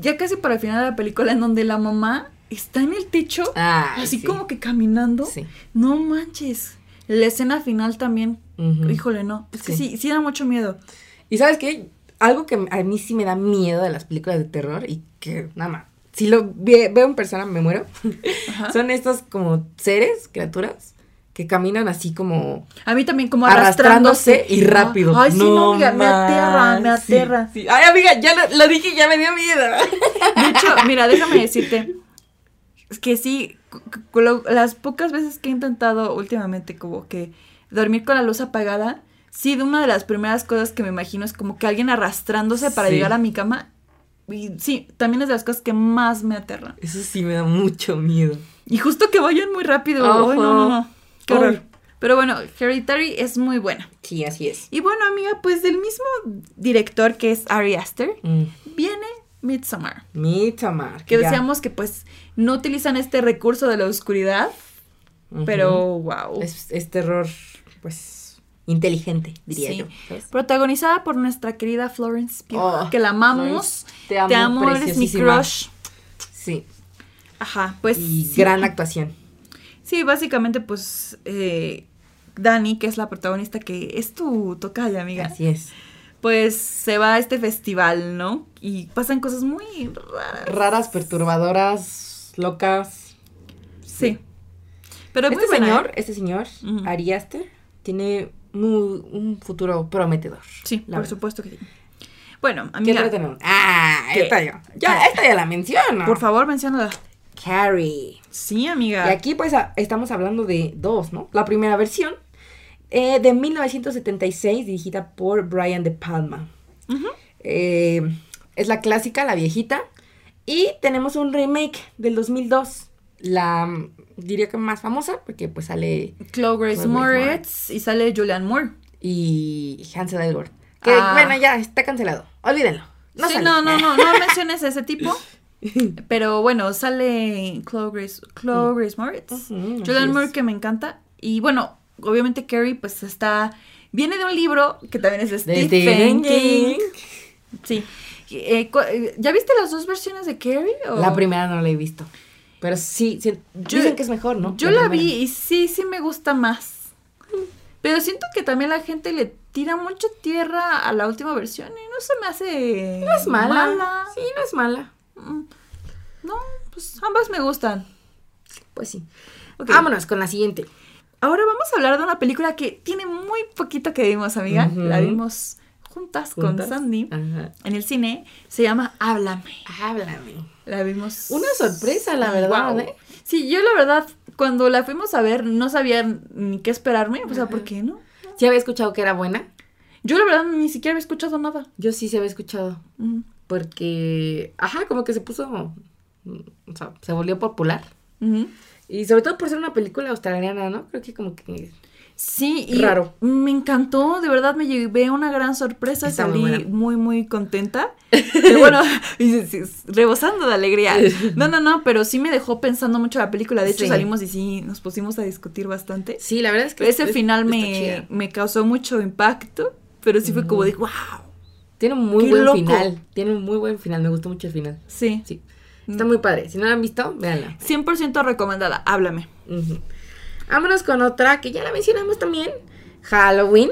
ya casi para el final de la película, en donde la mamá está en el techo, así sí. como que caminando. Sí. No manches. La escena final también. Híjole, no. Es que Sí. sí, da mucho miedo. Y sabes qué? Algo que a mí sí me da miedo de las películas de terror y que nada más. Si lo ve- veo en persona me muero. Son estos como seres, criaturas, que caminan así como A mí también como arrastrándose arrastrándose. y rápido. Ay, sí, no, amiga, me aterra, me sí, aterra. sí. Ay, amiga, ya lo, lo dije, ya me dio miedo. De hecho, mira, déjame decirte es que sí, lo- las pocas veces que he intentado últimamente como que dormir con la luz apagada, sí, de una de las primeras cosas que me imagino es como que alguien arrastrándose para Sí. llegar a mi cama. Y sí, también es de las cosas que más me aterran. Eso sí me da mucho miedo. Y justo que vayan muy rápido. Ojo. Ay, no, no, no. Qué. Pero bueno, Hereditary es muy buena. Sí, así es. Y bueno, amiga, pues del mismo director que es Ari Aster, Mm. viene Midsommar. Midsommar. Que ya. decíamos que pues no utilizan este recurso de la oscuridad, pero wow. Es, es terror, pues, inteligente, diría Sí. yo. ¿sabes? Protagonizada por nuestra querida Florence Pugh, Oh, que la amamos. Florence, te amo, eres mi crush. Sí. Ajá, pues Y sí. gran actuación. Sí, básicamente pues eh, Dani, que es la protagonista que es tu tocaya, amiga. Así es. Pues se va a este festival, ¿no? Y pasan cosas muy raras. Raras, perturbadoras, locas. Sí. Pero este señor, ¿eh? este señor, Ujú. Ari Aster, tiene muy- un futuro prometedor. Sí, la por verdad. supuesto que sí. Bueno, ¿Qué amiga, otra tenemos? Ah, ¿Qué? esta ya. Ya, esta ya la menciono. por favor, menciónala. Carrie. Sí, amiga. Y aquí pues a- estamos hablando de dos, ¿no? La primera versión eh, de 1976 dirigida por Brian De Palma. Eh, es la clásica, la viejita. Y tenemos un remake del 2002. La mm, diría que más famosa porque pues sale Chloe Grace Moretz y sale Julianne Moore. y Hansel Elgort. Que Ah. bueno, ya está cancelado. Olvídenlo. No sí, no, no, no, no menciones ese tipo. Pero bueno, sale Chloe Grace, Chloe Grace Moritz. Ujú, así Julianne Moore que me encanta. Y bueno, obviamente Carrie pues está... Viene de un libro que también es de Stephen, King. Sí. Eh, eh, ¿Ya viste las dos versiones de Carrie? o- La primera no la he visto. Pero sí, sí, Yo- dicen que es mejor, ¿no? Yo la vi y sí, sí me gusta más. Pero siento que también la gente le tira mucha tierra a la última versión y no se me hace... No es mala. Sí, no es mala. Mm. No, pues ambas me gustan. Pues sí. Vámonos con la siguiente. Ahora vamos a hablar de una película que tiene muy poquito que vimos, amiga. La vimos juntas, ¿Juntas? con Sandy en el cine. Se llama Háblame. Háblame. La vimos. Una sorpresa, la verdad. ¿eh? Sí, yo la verdad, cuando la fuimos a ver, no sabía ni qué esperarme. O sea, ¿por qué no? ¿Sí había escuchado que era buena? Yo la verdad ni siquiera había escuchado nada. Yo sí se había escuchado. Porque, ajá, como que se puso, o sea, se volvió popular. Y sobre todo por ser una película australiana, ¿no? Creo que como que... Sí, y Raro. me encantó, de verdad me llevé una gran sorpresa, Está salí muy, muy, contenta. Y bueno, rebosando de alegría. No, no, no, pero sí me dejó pensando mucho la película. De hecho, Sí. salimos y sí, nos pusimos a discutir bastante. Sí, la verdad es que... Ese es- final me, me causó mucho impacto, pero sí fue como de, wow. Tiene un muy Qué buen loco. final. Tiene un muy buen final. Me gustó mucho el final. Sí, Sí. Está muy padre. Si no la han visto, véanla. 100% recomendada, háblame. Ujú. Vámonos con otra que ya la mencionamos también. Halloween.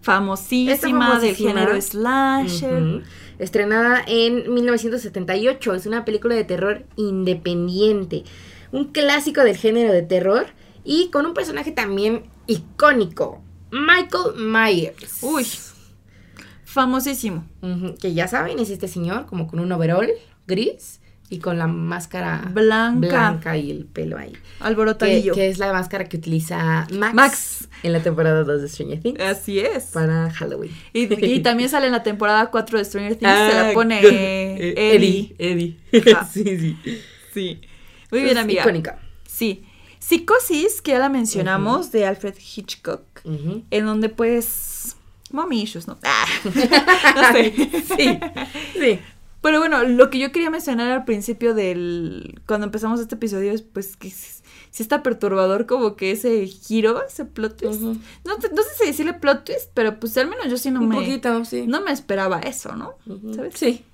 Famosísima, Esta del famosísima. género slasher. Ujú. Estrenada en 1978. Es una película de terror independiente. Un clásico del género de terror. Y con un personaje también icónico. Michael Myers. Uy, famosísimo. Que ya saben, es este señor como con un overall gris y con la máscara Blanca. blanca y el pelo ahí. Alborotadillo. que es la máscara que utiliza Max, Max. en la temporada 2 de Stranger Things Así es. para Halloween. Y, y también sale en la temporada 4 de Stranger Things, se Ah, la pone eh, Eddie. Eddie. Sí, sí. Sí. Muy bien, amiga. icónica. Sí. Psicosis, que ya la mencionamos, de Alfred Hitchcock, en donde pues... Mommy issues, ¿no? Ah, no sé. Sí, sí. Pero bueno, lo que yo quería mencionar al principio del... Cuando empezamos este episodio es pues que sí está perturbador como que ese giro, ese plot twist. Ujú. no, te- no sé si decirle plot twist, pero pues al menos yo sí no Un me... poquito, sí. No me esperaba eso, ¿no? ¿Sabes? Sí.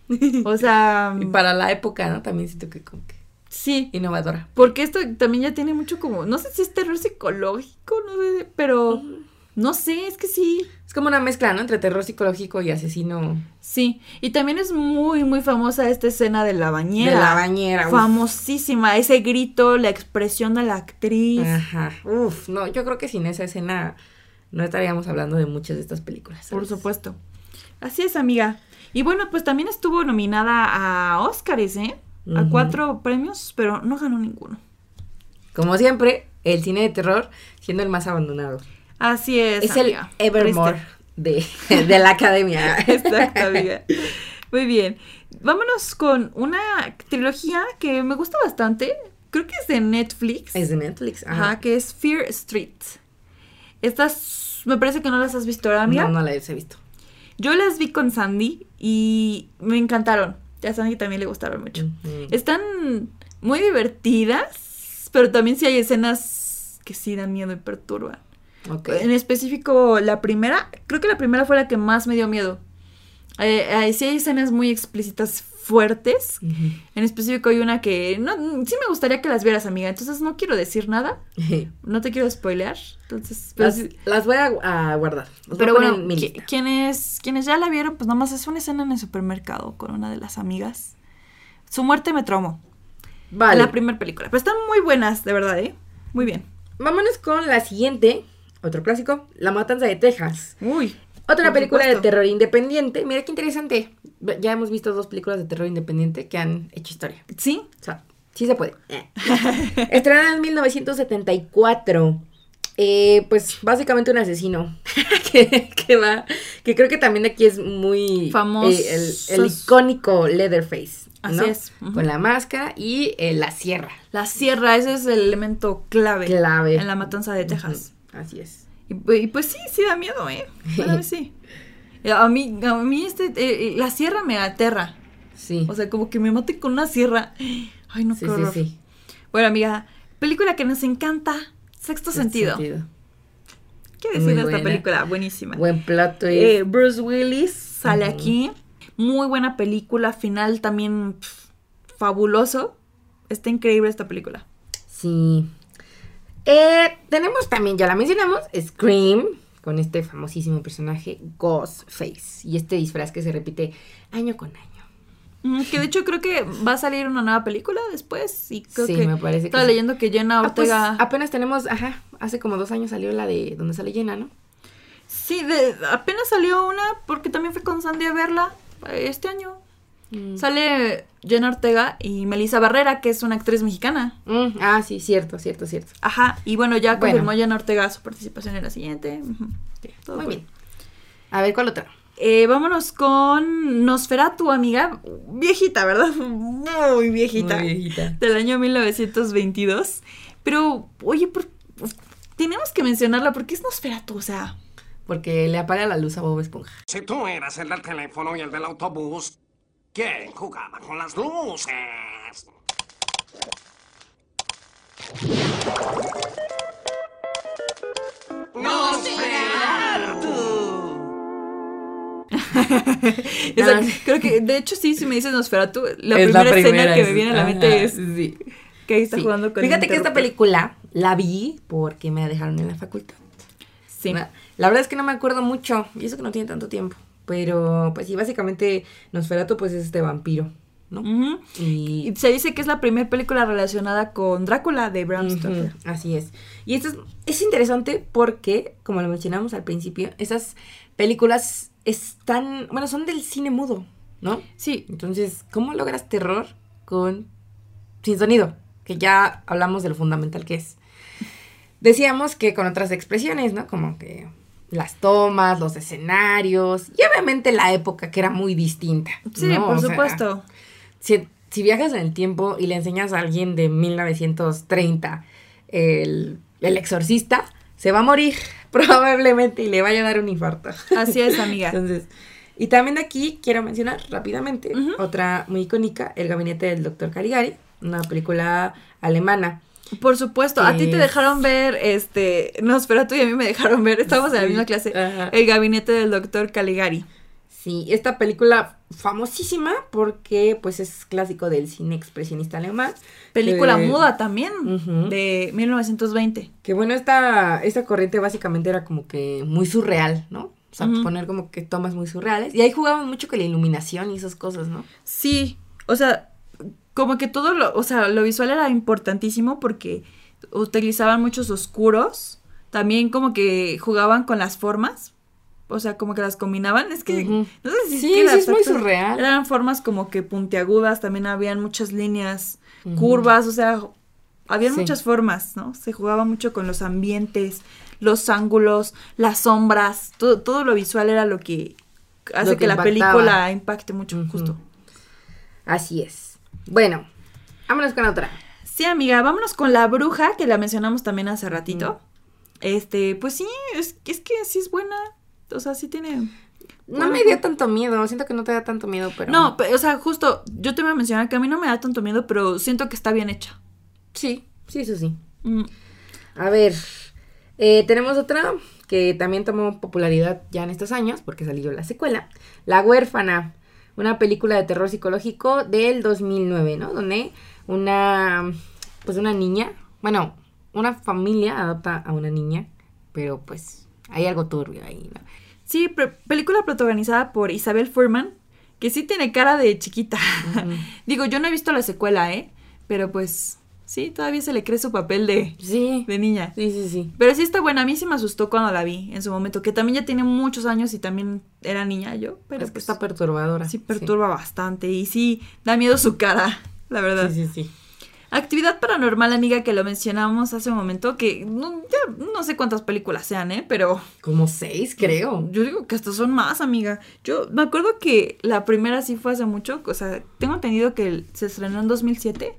O sea, Y para la época, ¿no? También siento que como que sí. innovadora. Porque esto también ya tiene mucho como, no sé si es terror psicológico, no sé, pero no sé, es que sí, Es como una mezcla, ¿no? Entre terror psicológico y asesino sí. Y también es muy, muy famosa esta escena de la bañera. de la bañera. uf. Famosísima, ese grito, la expresión de la actriz. Ajá. Uf, no, yo creo que sin esa escena no estaríamos hablando de muchas de estas películas. Por supuesto. Así es, amiga. Y bueno, pues también estuvo nominada a Oscars, ¿eh? A cuatro premios, pero no ganó ninguno. Como siempre, el cine de terror siendo el más abandonado. Así es. Es amiga. el Evermore de, de la academia. Exacto, amiga. Muy bien. Vámonos con una trilogía que me gusta bastante. Creo que es de Netflix. Es de Netflix. Ajá, Ajá. que es Fear Street. Estas me parece que no las has visto, ¿verdad, amiga? No, no la he visto. Yo las vi con Sandy y me encantaron. A Sandy también le gustaron mucho. Están muy divertidas, pero también sí hay escenas que sí dan miedo y perturban. En específico, la primera, creo que la primera fue la que más me dio miedo. Eh, eh, sí hay escenas muy explícitas fuertes. En específico hay una que no, sí me gustaría que las vieras, amiga. Entonces no quiero decir nada. No te quiero spoilear. Entonces, las, sí- las voy a, a guardar. Las pero bueno, quienes, quienes ya la vieron, pues nada más es una escena en el supermercado con una de las amigas. Su muerte me traumó. Vale. La primera película. Pero están muy buenas, de verdad, ¿eh? Muy bien. Vámonos con la siguiente. Otro clásico. La Matanza de Texas. Uy. Otra película de terror independiente. Mira qué interesante. Ya hemos visto dos películas de terror independiente que han hecho historia. ¿Sí? O sea, sí se puede. Eh. Estrenada en 1974. Eh, pues básicamente un asesino que, que va, que creo que también aquí es muy Famoso. eh, el, el icónico Leatherface, Así ¿no? es. Con la máscara y eh, la sierra. La sierra, ese es el elemento clave. Clave. En la matanza de Texas. Así es. Y, pu- y pues sí, sí da miedo, ¿eh? Bueno, a mí sí. Eh, A mí, a mí este, eh, eh, la sierra me aterra. Sí. O sea, como que me mate con una sierra. Ay, no, sí, qué sí, horror. sí. Bueno, amiga, película que nos encanta. Sexto sentido. ¿Qué decir de esta película? Buenísima. Buen plato Eh, Bruce Willis sale aquí. Muy buena película. Final también fabuloso. Está increíble esta película. Sí. Eh, tenemos también, ya la mencionamos, Scream, con este famosísimo personaje Ghostface. Y este disfraz que se repite año con año. Mm, Que de hecho creo que va a salir una nueva película después. Y creo Sí, que me parece que estaba sí. leyendo que Jenna Ah, pues, Ortega. apenas tenemos, ajá, hace como dos años salió la de donde sale llena, ¿no? Sí, de- apenas salió una porque también fui con Sandy a verla eh, este año. Mm. Sale Jenna Ortega y Melissa Barrera, que es una actriz mexicana. Mm, ah, sí, cierto, cierto, cierto. Ajá, y bueno, ya Bueno. confirmó Jenna Ortega su participación en la siguiente. Todo Muy bien. A ver, ¿cuál otra? Eh, vámonos con Nosferatu, amiga. Viejita, ¿verdad? Muy viejita. Muy viejita. Del año 1922. Pero, oye, por- tenemos que mencionarla porque es Nosferatu, o sea. Porque le apaga la luz a Bob Esponja. Si tú eras el del teléfono y el del autobús, ¿quién jugaba con las luces? Exacto. Creo que, de hecho, sí, si me dices Nosferatu, la Es primera, escena que me viene a la ajá, mente es sí. que ahí está Sí. jugando con el Fíjate que esta película la vi porque me la dejaron en la facultad. Sí. Na- La verdad es que no me acuerdo mucho, y eso que no tiene tanto tiempo. Pero, pues sí, básicamente Nosferatu pues es este vampiro, ¿no? Y Y se dice que es la primera película relacionada con Drácula de Bram Stoker. Así es. Y esto es, es interesante porque, como lo mencionamos al principio, esas películas están, bueno, son del cine mudo, ¿no? Sí, Entonces, ¿cómo logras terror con sin sonido? Que ya hablamos de lo fundamental que es. Decíamos que con otras expresiones, ¿no? Como que las tomas, los escenarios y obviamente la época que era muy distinta. sí, ¿no? por O sea, supuesto. si, si viajas en el tiempo y le enseñas a alguien de 1930 el, el exorcista, se va a morir probablemente y le vaya a dar un infarto. Así es, amiga. Entonces, y también aquí quiero mencionar rápidamente otra muy icónica, El gabinete del doctor Caligari, una película alemana. Por supuesto, a ti te dejaron ver, este, Nosferatu y a mí me dejaron ver, estábamos en la misma clase, ajá. el gabinete del doctor Caligari. Sí, esta película famosísima porque pues es clásico del cine expresionista alemán. Película muda también, ujú. de 1920. Que bueno, esta, esta corriente básicamente era como que muy surreal, ¿no? O sea, poner como que tomas muy surreales. Y ahí jugaban mucho con la iluminación y esas cosas, ¿no? Sí, o sea, como que todo lo, o sea, lo visual era importantísimo porque utilizaban muchos oscuros, también como que jugaban con las formas, o sea, como que las combinaban, es que no sé si Sí, que era sí, es muy surreal. Eran formas como que puntiagudas, también habían muchas líneas, curvas, o sea, habían Sí. muchas formas, ¿no? Se jugaba mucho con los ambientes, los ángulos, las sombras, todo, todo lo visual era lo que hace Lo que, que la película impacte mucho, justo. Así es. Bueno, vámonos con otra. Sí, amiga, vámonos con la bruja, que la mencionamos también hace ratito. Este, pues sí, es, es que sí es buena. O sea, sí tiene. No Bueno, me dio tanto miedo, siento que no te da tanto miedo, pero... No, pe- o sea, justo, yo te iba a mencionar que a mí no me da tanto miedo, pero siento que está bien hecha. Sí, sí, eso sí. Mm, A ver, eh, tenemos otra que también tomó popularidad ya en estos años, porque salió la secuela. La huérfana, una película de terror psicológico del 2009, ¿no? Donde una, pues una niña, bueno, una familia adopta a una niña, pero pues hay algo turbio ahí, ¿no? Sí, película protagonizada por Isabel Furman, que sí tiene cara de chiquita. Digo, yo no he visto la secuela, ¿eh? Pero pues, sí, todavía se le cree su papel de, Sí, de niña. sí, sí, sí. Pero sí está buena, a mí sí me asustó cuando la vi en su momento, que también ya tiene muchos años y también era niña yo, pero es que pues, está perturbadora. sí perturba bastante y sí da miedo su cara, la verdad. Sí, sí, sí. Actividad paranormal, amiga, que lo mencionamos hace un momento, que no, ya no sé cuántas películas sean, ¿eh? Pero Como seis, creo. yo digo que hasta son más, amiga. Yo me acuerdo que la primera sí fue hace mucho, o sea, tengo entendido que se estrenó en 2007,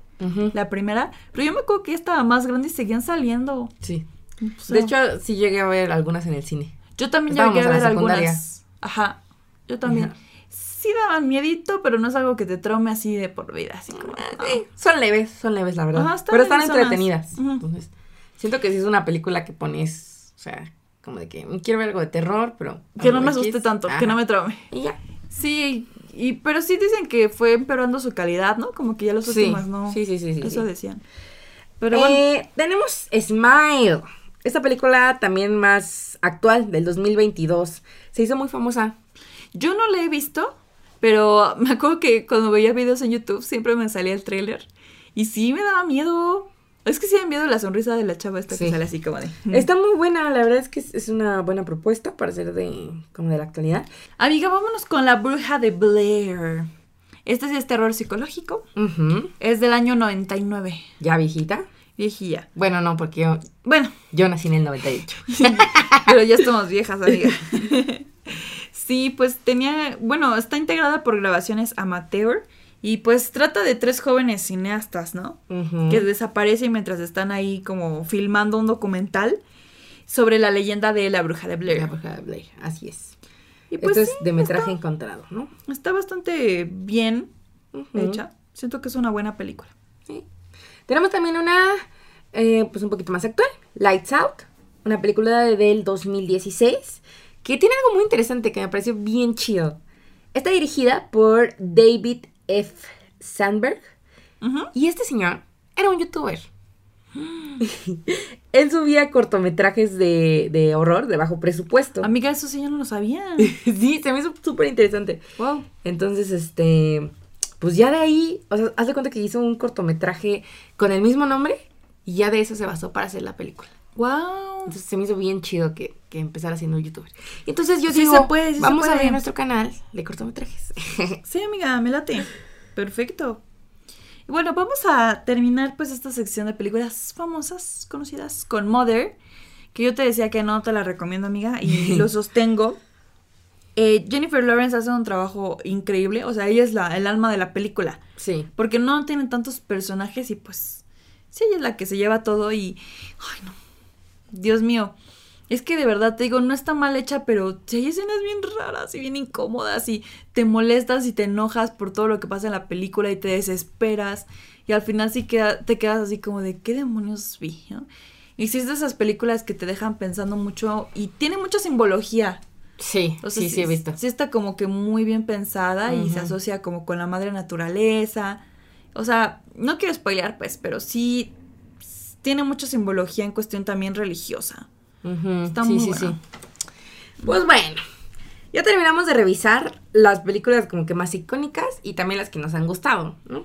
La primera, pero yo me acuerdo que estaba más grande y seguían saliendo. Sí. O sea, De hecho, sí llegué a ver algunas en el cine. Yo también Estábamos llegué a ver algunas. Ajá. Yo también. Ajá. Sí daban miedito, pero no es algo que te traume así de por vida, así como. no. Sí, son leves, son leves, la verdad. Ajá, están Pero están entretenidas. Entonces, siento que sí es una película que pones, o sea, como de que "Mm, quiero ver algo de terror, pero... Que no me X". asuste tanto, Ajá. que no me traume. Y ya. Sí, y pero sí dicen que fue empeorando su calidad, ¿no? Como que ya los Sí, últimos no. sí, sí, sí, sí, Eso sí. decían. Pero bueno. Eh, tenemos Smile. Esta película también más actual, del 2022. Se hizo muy famosa. Yo no la he visto, pero me acuerdo que cuando veía videos en YouTube siempre me salía el tráiler. Y sí me daba miedo. Es que sí han visto la sonrisa de la chava esta Sí. que sale así como de... Está muy buena, la verdad es que es- una buena propuesta para ser de como de la actualidad. Amiga, vámonos con la bruja de Blair. Este sí es terror psicológico. Ujú. Es del año 99. Ya viejita. Viejilla. Bueno, no, porque yo, Bueno, yo nací en el 98. pero ya estamos viejas, amiga. sí, pues tenía, bueno, está integrada por grabaciones amateur y pues trata de tres jóvenes cineastas, ¿no? Que desaparecen mientras están ahí como filmando un documental sobre la leyenda de la bruja de Blair. La bruja de Blair, así es. Y pues Esto sí, es de metraje encontrado, ¿no? está bastante bien hecha. Siento que es una buena película. Sí. Tenemos también una, eh, pues un poquito más actual, Lights Out, una película de- del 2016, que tiene algo muy interesante que me pareció bien chido. Está dirigida por David F. Sandberg, y este señor era un youtuber. Él subía cortometrajes de, de horror de bajo presupuesto. Amiga, eso sí yo no lo sabía. sí, se me hizo súper interesante. wow. Entonces, este, pues ya de ahí, o sea, haz de cuenta que hizo un cortometraje con el mismo nombre y ya de eso se basó para hacer la película. Wow. Entonces se me hizo bien chido que, que empezara siendo youtuber. Entonces yo Sí digo, se puede, sí se vamos a puede. ver nuestro canal de cortometrajes. Sí, amiga, me late. Perfecto. Y bueno, vamos a terminar pues esta sección de películas famosas, conocidas, con Mother, que yo te decía que no te la recomiendo, amiga, y lo sostengo. Eh, Jennifer Lawrence hace un trabajo increíble, o sea, ella es la, el alma de la película, sí. porque no tiene tantos personajes y pues, sí, ella es la que se lleva todo y, ay no, Dios mío, es que de verdad te digo, no está mal hecha, pero sí hay escenas bien raras y bien incómodas y te molestas y te enojas por todo lo que pasa en la película y te desesperas y al final sí queda, te quedas así como de, ¿qué demonios vi? ¿no? Y sí es de esas películas que te dejan pensando mucho y tiene mucha simbología. Sí, O sea, sí, sí, he visto. Sí está como que muy bien pensada y se asocia como con la madre naturaleza. O sea, no quiero spoilear pues, pero sí tiene mucha simbología en cuestión también religiosa. Está sí, muy sí, sí. Pues bueno, ya terminamos de revisar las películas como que más icónicas y también las que nos han gustado, ¿no?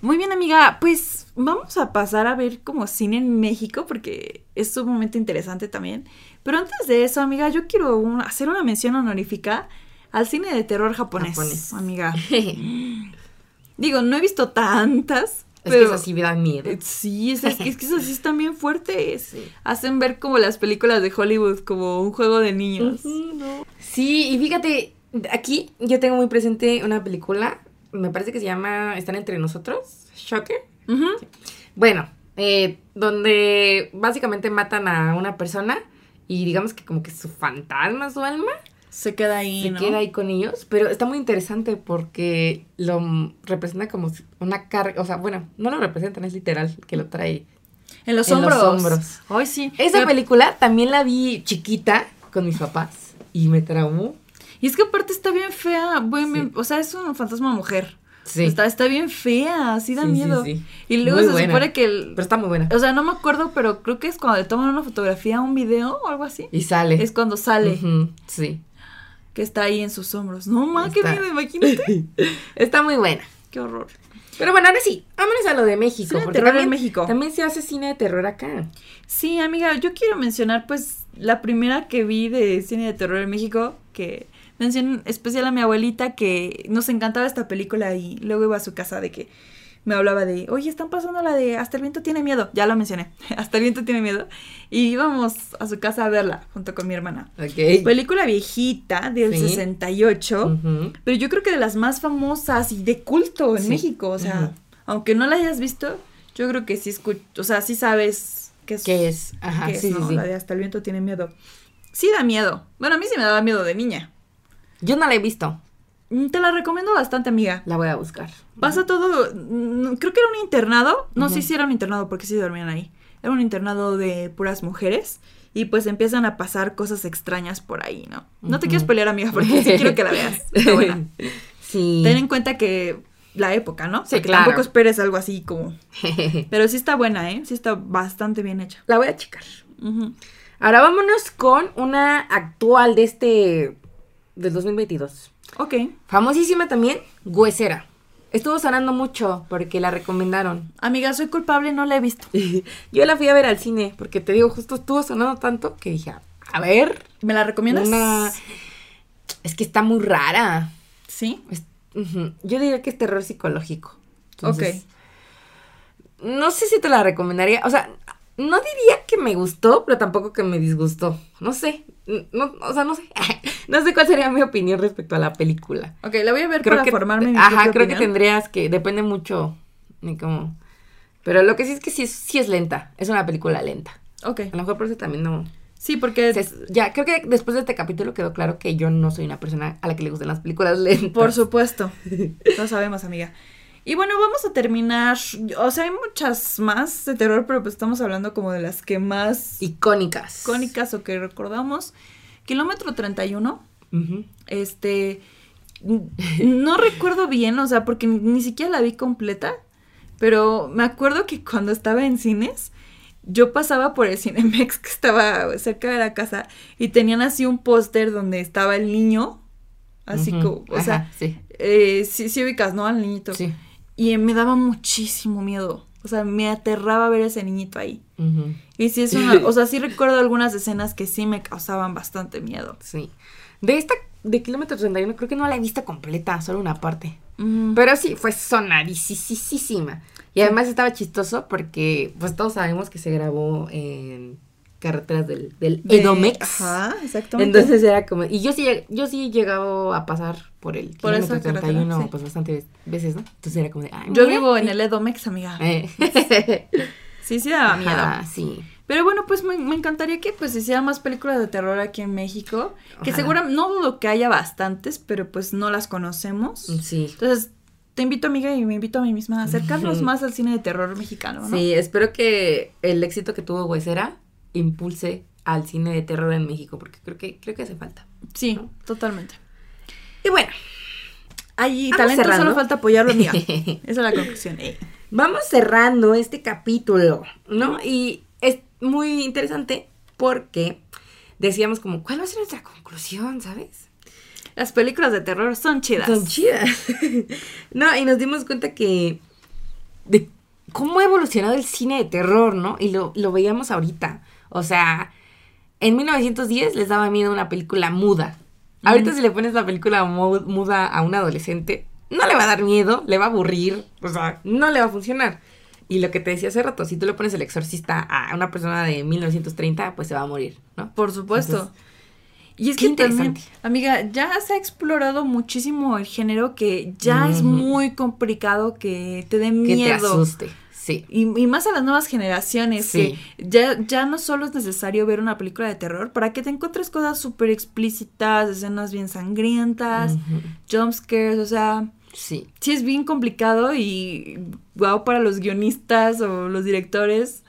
Muy bien, amiga. Pues vamos a pasar a ver como cine en México porque es sumamente interesante también. Pero antes de eso, amiga, yo quiero un- hacer una mención honorífica al cine de terror japonés, Japonés. amiga. Digo, no he visto tantas. Que pero- eso sí me da miedo. Eh, Sí, es, es que es que esas sí están bien fuertes. Sí. Hacen ver como las películas de Hollywood, como un juego de niños. Sí, y fíjate, aquí yo tengo muy presente una película, me parece que se llama Están entre nosotros, Shocker. Bueno, eh, donde básicamente matan a una persona y digamos que como que su fantasma, su alma, Se queda ahí, se ¿no? queda ahí con ellos, pero está muy interesante porque lo representa como una carga, o sea, bueno, no lo representan, es literal que lo trae. En los En los hombros. hombros. Ay, sí. Esa Pero- película también la vi chiquita con mis papás y me traumó. Y es que aparte está bien fea. bien- Sí. bien- o sea, es un fantasma mujer. Sí. Está, está bien fea, sí da Sí, miedo. sí. Y luego Muy se buena. supone que el. Pero está muy buena. O sea, no me acuerdo, pero creo que es cuando le toman una fotografía, un video o algo así. Y sale. Es cuando sale, Sí. Que está ahí en sus hombros. No, ma, qué miedo, imagínate. Está muy buena. qué horror. Pero bueno, ahora sí, vámonos a lo de México. Cine de porque terror en México. También se hace cine de terror acá. Sí, amiga, yo quiero mencionar pues la primera que vi de cine de terror en México, que menciono en especial a mi abuelita que nos encantaba esta película y luego iba a su casa de que me hablaba de, oye, están pasando la de Hasta el viento tiene miedo, ya la mencioné, Hasta el viento tiene miedo, y íbamos a su casa a verla junto con mi hermana. Ok. Película viejita del Sí. 68, Ujú. pero yo creo que de las más famosas y de culto en Sí. México, o sea, Ujú. aunque no la hayas visto, yo creo que sí escuch o sea, sí sabes que es, ¿Qué es? Ajá, que es, sí, sí, ¿no? sí. La de hasta el viento tiene miedo. Sí da miedo. Bueno, a mí sí me daba miedo de niña. Yo no la he visto. Te la recomiendo bastante, amiga. La voy a buscar. Pasa todo, mm, creo que era un internado, no sé Ujú. si era un internado porque sí dormían ahí. Era un internado de puras mujeres y pues empiezan a pasar cosas extrañas por ahí, ¿no? No te Ujú. quiero pelear, amiga, porque sí quiero que la veas. Sí. Ten en cuenta que la época, ¿no? Sí, Porque claro. Tampoco esperes algo así como... Pero sí está buena, ¿eh? Sí está bastante bien hecha. la voy a checar. Ahora vámonos con una actual de este. del 2022. Ok. Famosísima también, Huesera. Estuvo sonando mucho porque la recomendaron. Amiga, soy culpable, no la he visto. Yo la fui a ver al cine porque te digo, justo estuvo sonando tanto que dije, a ver, ¿Me la recomiendas? una... Es que está muy rara. Sí. Es-. Yo diría que es terror psicológico. Entonces, ok. No sé si te la recomendaría. O sea, no diría que me gustó, pero tampoco que me disgustó. No sé. No, o sea, no sé. no sé cuál sería mi opinión respecto a la película. Ok, la voy a ver Creo para que, formarme mi Ajá, creo que tendrías que. Depende mucho de cómo. Pero lo que sí es que sí, es- sí es lenta. Es una película lenta. Ok. A lo mejor por eso también no. Sí, porque... se- ya, creo que después de este capítulo quedó claro que yo no soy una persona a la que le gustan las películas lentas. Por supuesto. Lo sabemos, amiga. Y bueno, vamos a terminar. O sea, hay muchas más de terror, pero pues estamos hablando como de las que más Icónicas. icónicas o que recordamos. Kilómetro 31. Ujú. Este. n- No recuerdo bien, o sea, porque ni, ni siquiera la vi completa. Pero me acuerdo que cuando estaba en cines, yo pasaba por el Cinemex que estaba cerca de la casa y tenían así un póster donde estaba el niño. Así como, o sea, sí. eh, sí, sí ubicas, ¿no? Al niñito. Sí. Y me daba muchísimo miedo. O sea, me aterraba ver a ese niñito ahí. Y sí es una, o sea, sí recuerdo algunas escenas que sí me causaban bastante miedo. Sí. De esta, de Kilómetro 31, creo que no la he visto completa, solo una parte. Mm, Pero sí, fue sonadísima. Y además estaba chistoso porque, pues todos sabemos que se grabó en carreteras del, del de- Edomex. Ajá, exactamente. Entonces era como, y yo sí, yo sí he llegado a pasar por el Por kilómetro esa carretera, 31 sí. pues bastantes veces, ¿no? Entonces era como de, ay, Yo vivo en el Edomex, amiga. Eh. Sí, sí daba miedo. Ajá, sí. Pero bueno, pues me, me encantaría que pues hicieran más películas de terror aquí en México. Que seguramente, no dudo que haya bastantes, pero pues no las conocemos. Sí. Entonces, te invito, amiga, y me invito a mí misma a acercarnos más al cine de terror mexicano, ¿no? Sí, espero que el éxito que tuvo Huesera impulse al cine de terror en México, porque creo que, creo que hace falta. Sí, ¿no? totalmente. Y bueno, Vamos talento, cerrando. solo falta apoyarlo, amiga. Esa es la conclusión. eh. vamos cerrando este capítulo, ¿no? Y es muy interesante porque decíamos como, ¿cuál va a ser nuestra conclusión, sabes? Las películas de terror son chidas. Son chidas. no, y nos dimos cuenta que de cómo ha evolucionado el cine de terror, ¿no? Y lo, lo veíamos ahorita. O sea, en 1910 les daba miedo una película muda. Ahorita si le pones la película mu- muda a un adolescente, no le va a dar miedo, le va a aburrir, o sea, no le va a funcionar. Y lo que te decía hace rato, si tú le pones el exorcista a una persona de 1930, pues se va a morir, ¿no? Por supuesto. Entonces, y es qué que también, amiga, ya se ha explorado muchísimo el género que ya es muy complicado que te dé Que miedo. te asuste, sí. Y, y más a las nuevas generaciones, Sí. que ya, ya no solo es necesario ver una película de terror para que te encuentres cosas súper explícitas, escenas bien sangrientas, Ujú. jumpscares, o sea, Sí. sí es bien complicado y wow para los guionistas o los directores,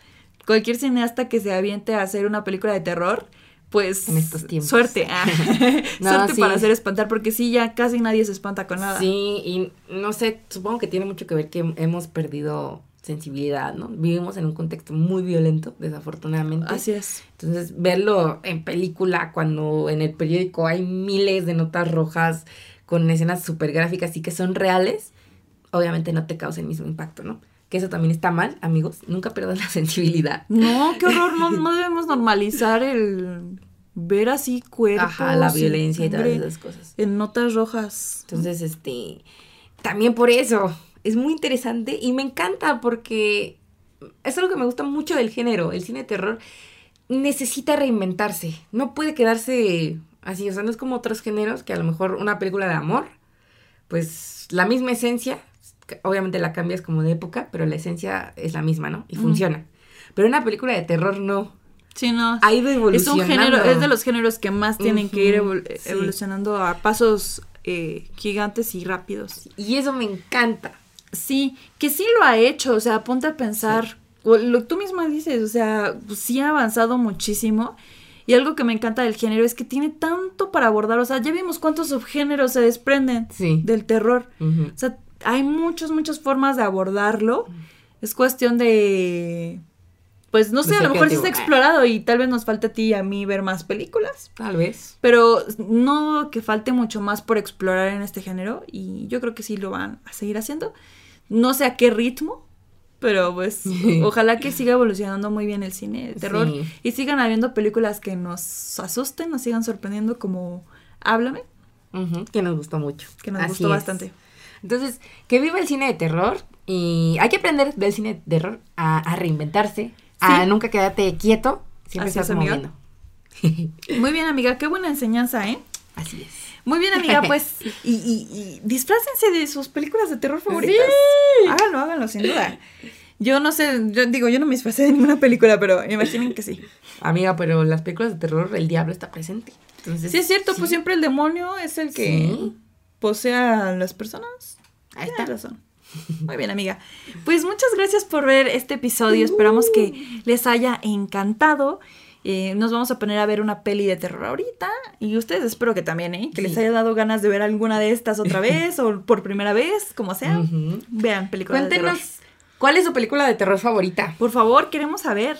cualquier cineasta que se aviente a hacer una película de terror, pues En estos tiempos. suerte, ah, No, suerte sí. para hacer espantar, porque sí, ya casi nadie se espanta con nada. Sí, y no sé, supongo que tiene mucho que ver que hemos perdido sensibilidad, ¿no? Vivimos en un contexto muy violento, desafortunadamente. Así es. Entonces, verlo en película cuando en el periódico hay miles de notas rojas con escenas súper gráficas y que son reales, obviamente no te causa el mismo impacto, ¿no? Que eso también está mal, amigos. Nunca pierdan la sensibilidad. No, qué horror, no, no debemos normalizar el ver así cuerpos. Ajá, la violencia y todas esas cosas. En notas rojas. Entonces, este, también por eso es muy interesante y me encanta porque es algo que me gusta mucho del género. El cine de terror necesita reinventarse, no puede quedarse así, o sea, no es como otros géneros que a lo mejor una película de amor, pues la misma esencia, obviamente la cambias como de época, pero la esencia es la misma, ¿no? Y funciona. Pero una película de terror no. Sí, no. Ha ido Es un evolucionando. género, es de los géneros que más tienen que ir Ujú, evol- sí. evolucionando a pasos eh, gigantes y rápidos. Y eso me encanta. Sí, que sí lo ha hecho, o sea, ponte a pensar, o lo que tú misma dices, o sea, pues sí ha avanzado muchísimo. Y algo que me encanta del género es que tiene tanto para abordar, o sea, ya vimos cuántos subgéneros se desprenden Sí. del terror. O sea, hay muchas, muchas formas de abordarlo. Es cuestión de, pues no sé, De a lo mejor sí está explorado y tal vez nos falte a ti y a mí ver más películas. Tal vez. Pero no que falte mucho más por explorar en este género y yo creo que sí lo van a seguir haciendo. No sé a qué ritmo, pero pues ojalá que siga evolucionando muy bien el cine de terror Sí. y sigan habiendo películas que nos asusten, nos sigan sorprendiendo como Háblame, que nos gustó mucho. que nos Así gustó es. bastante. Entonces, que viva el cine de terror y hay que aprender del cine de terror a, a reinventarse, a nunca quedarte quieto, siempre Así es, estás amiga. moviendo. Muy bien, amiga, qué buena enseñanza, ¿eh? Así es. Muy bien, amiga, pues, y, y, y disfrácense de sus películas de terror favoritas. Háganlo, háganlo, sin duda. Yo no sé, yo digo, yo no me disfracé de ninguna película, pero imaginen que sí. Amiga, pero las películas de terror, el diablo está presente. Entonces, Sí, es cierto, sí. pues siempre el demonio es el que Sí. posee a las personas. Ahí está. razón. Muy bien, amiga. Pues muchas gracias por ver este episodio. Esperamos que les haya encantado. Eh, nos vamos a poner a ver una peli de terror ahorita. Y ustedes espero que también, ¿eh? Que les haya dado ganas de ver alguna de estas otra vez o por primera vez, como sea. Vean películas de terror. Cuéntenos, ¿cuál es su película de terror favorita? Por favor, queremos saber.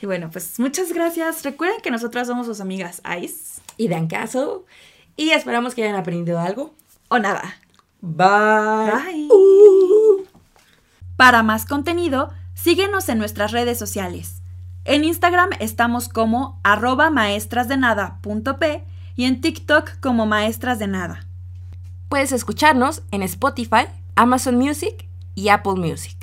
Y bueno, pues muchas gracias. Recuerden que nosotras somos sus amigas Ice. Y dan caso. Y esperamos que hayan aprendido algo. O nada. Bye. Bye. Para más contenido, síguenos en nuestras redes sociales. En Instagram estamos como arroba maestrasdenada.p y en TikTok como maestras de nada. Puedes escucharnos en Spotify, Amazon Music y Apple Music.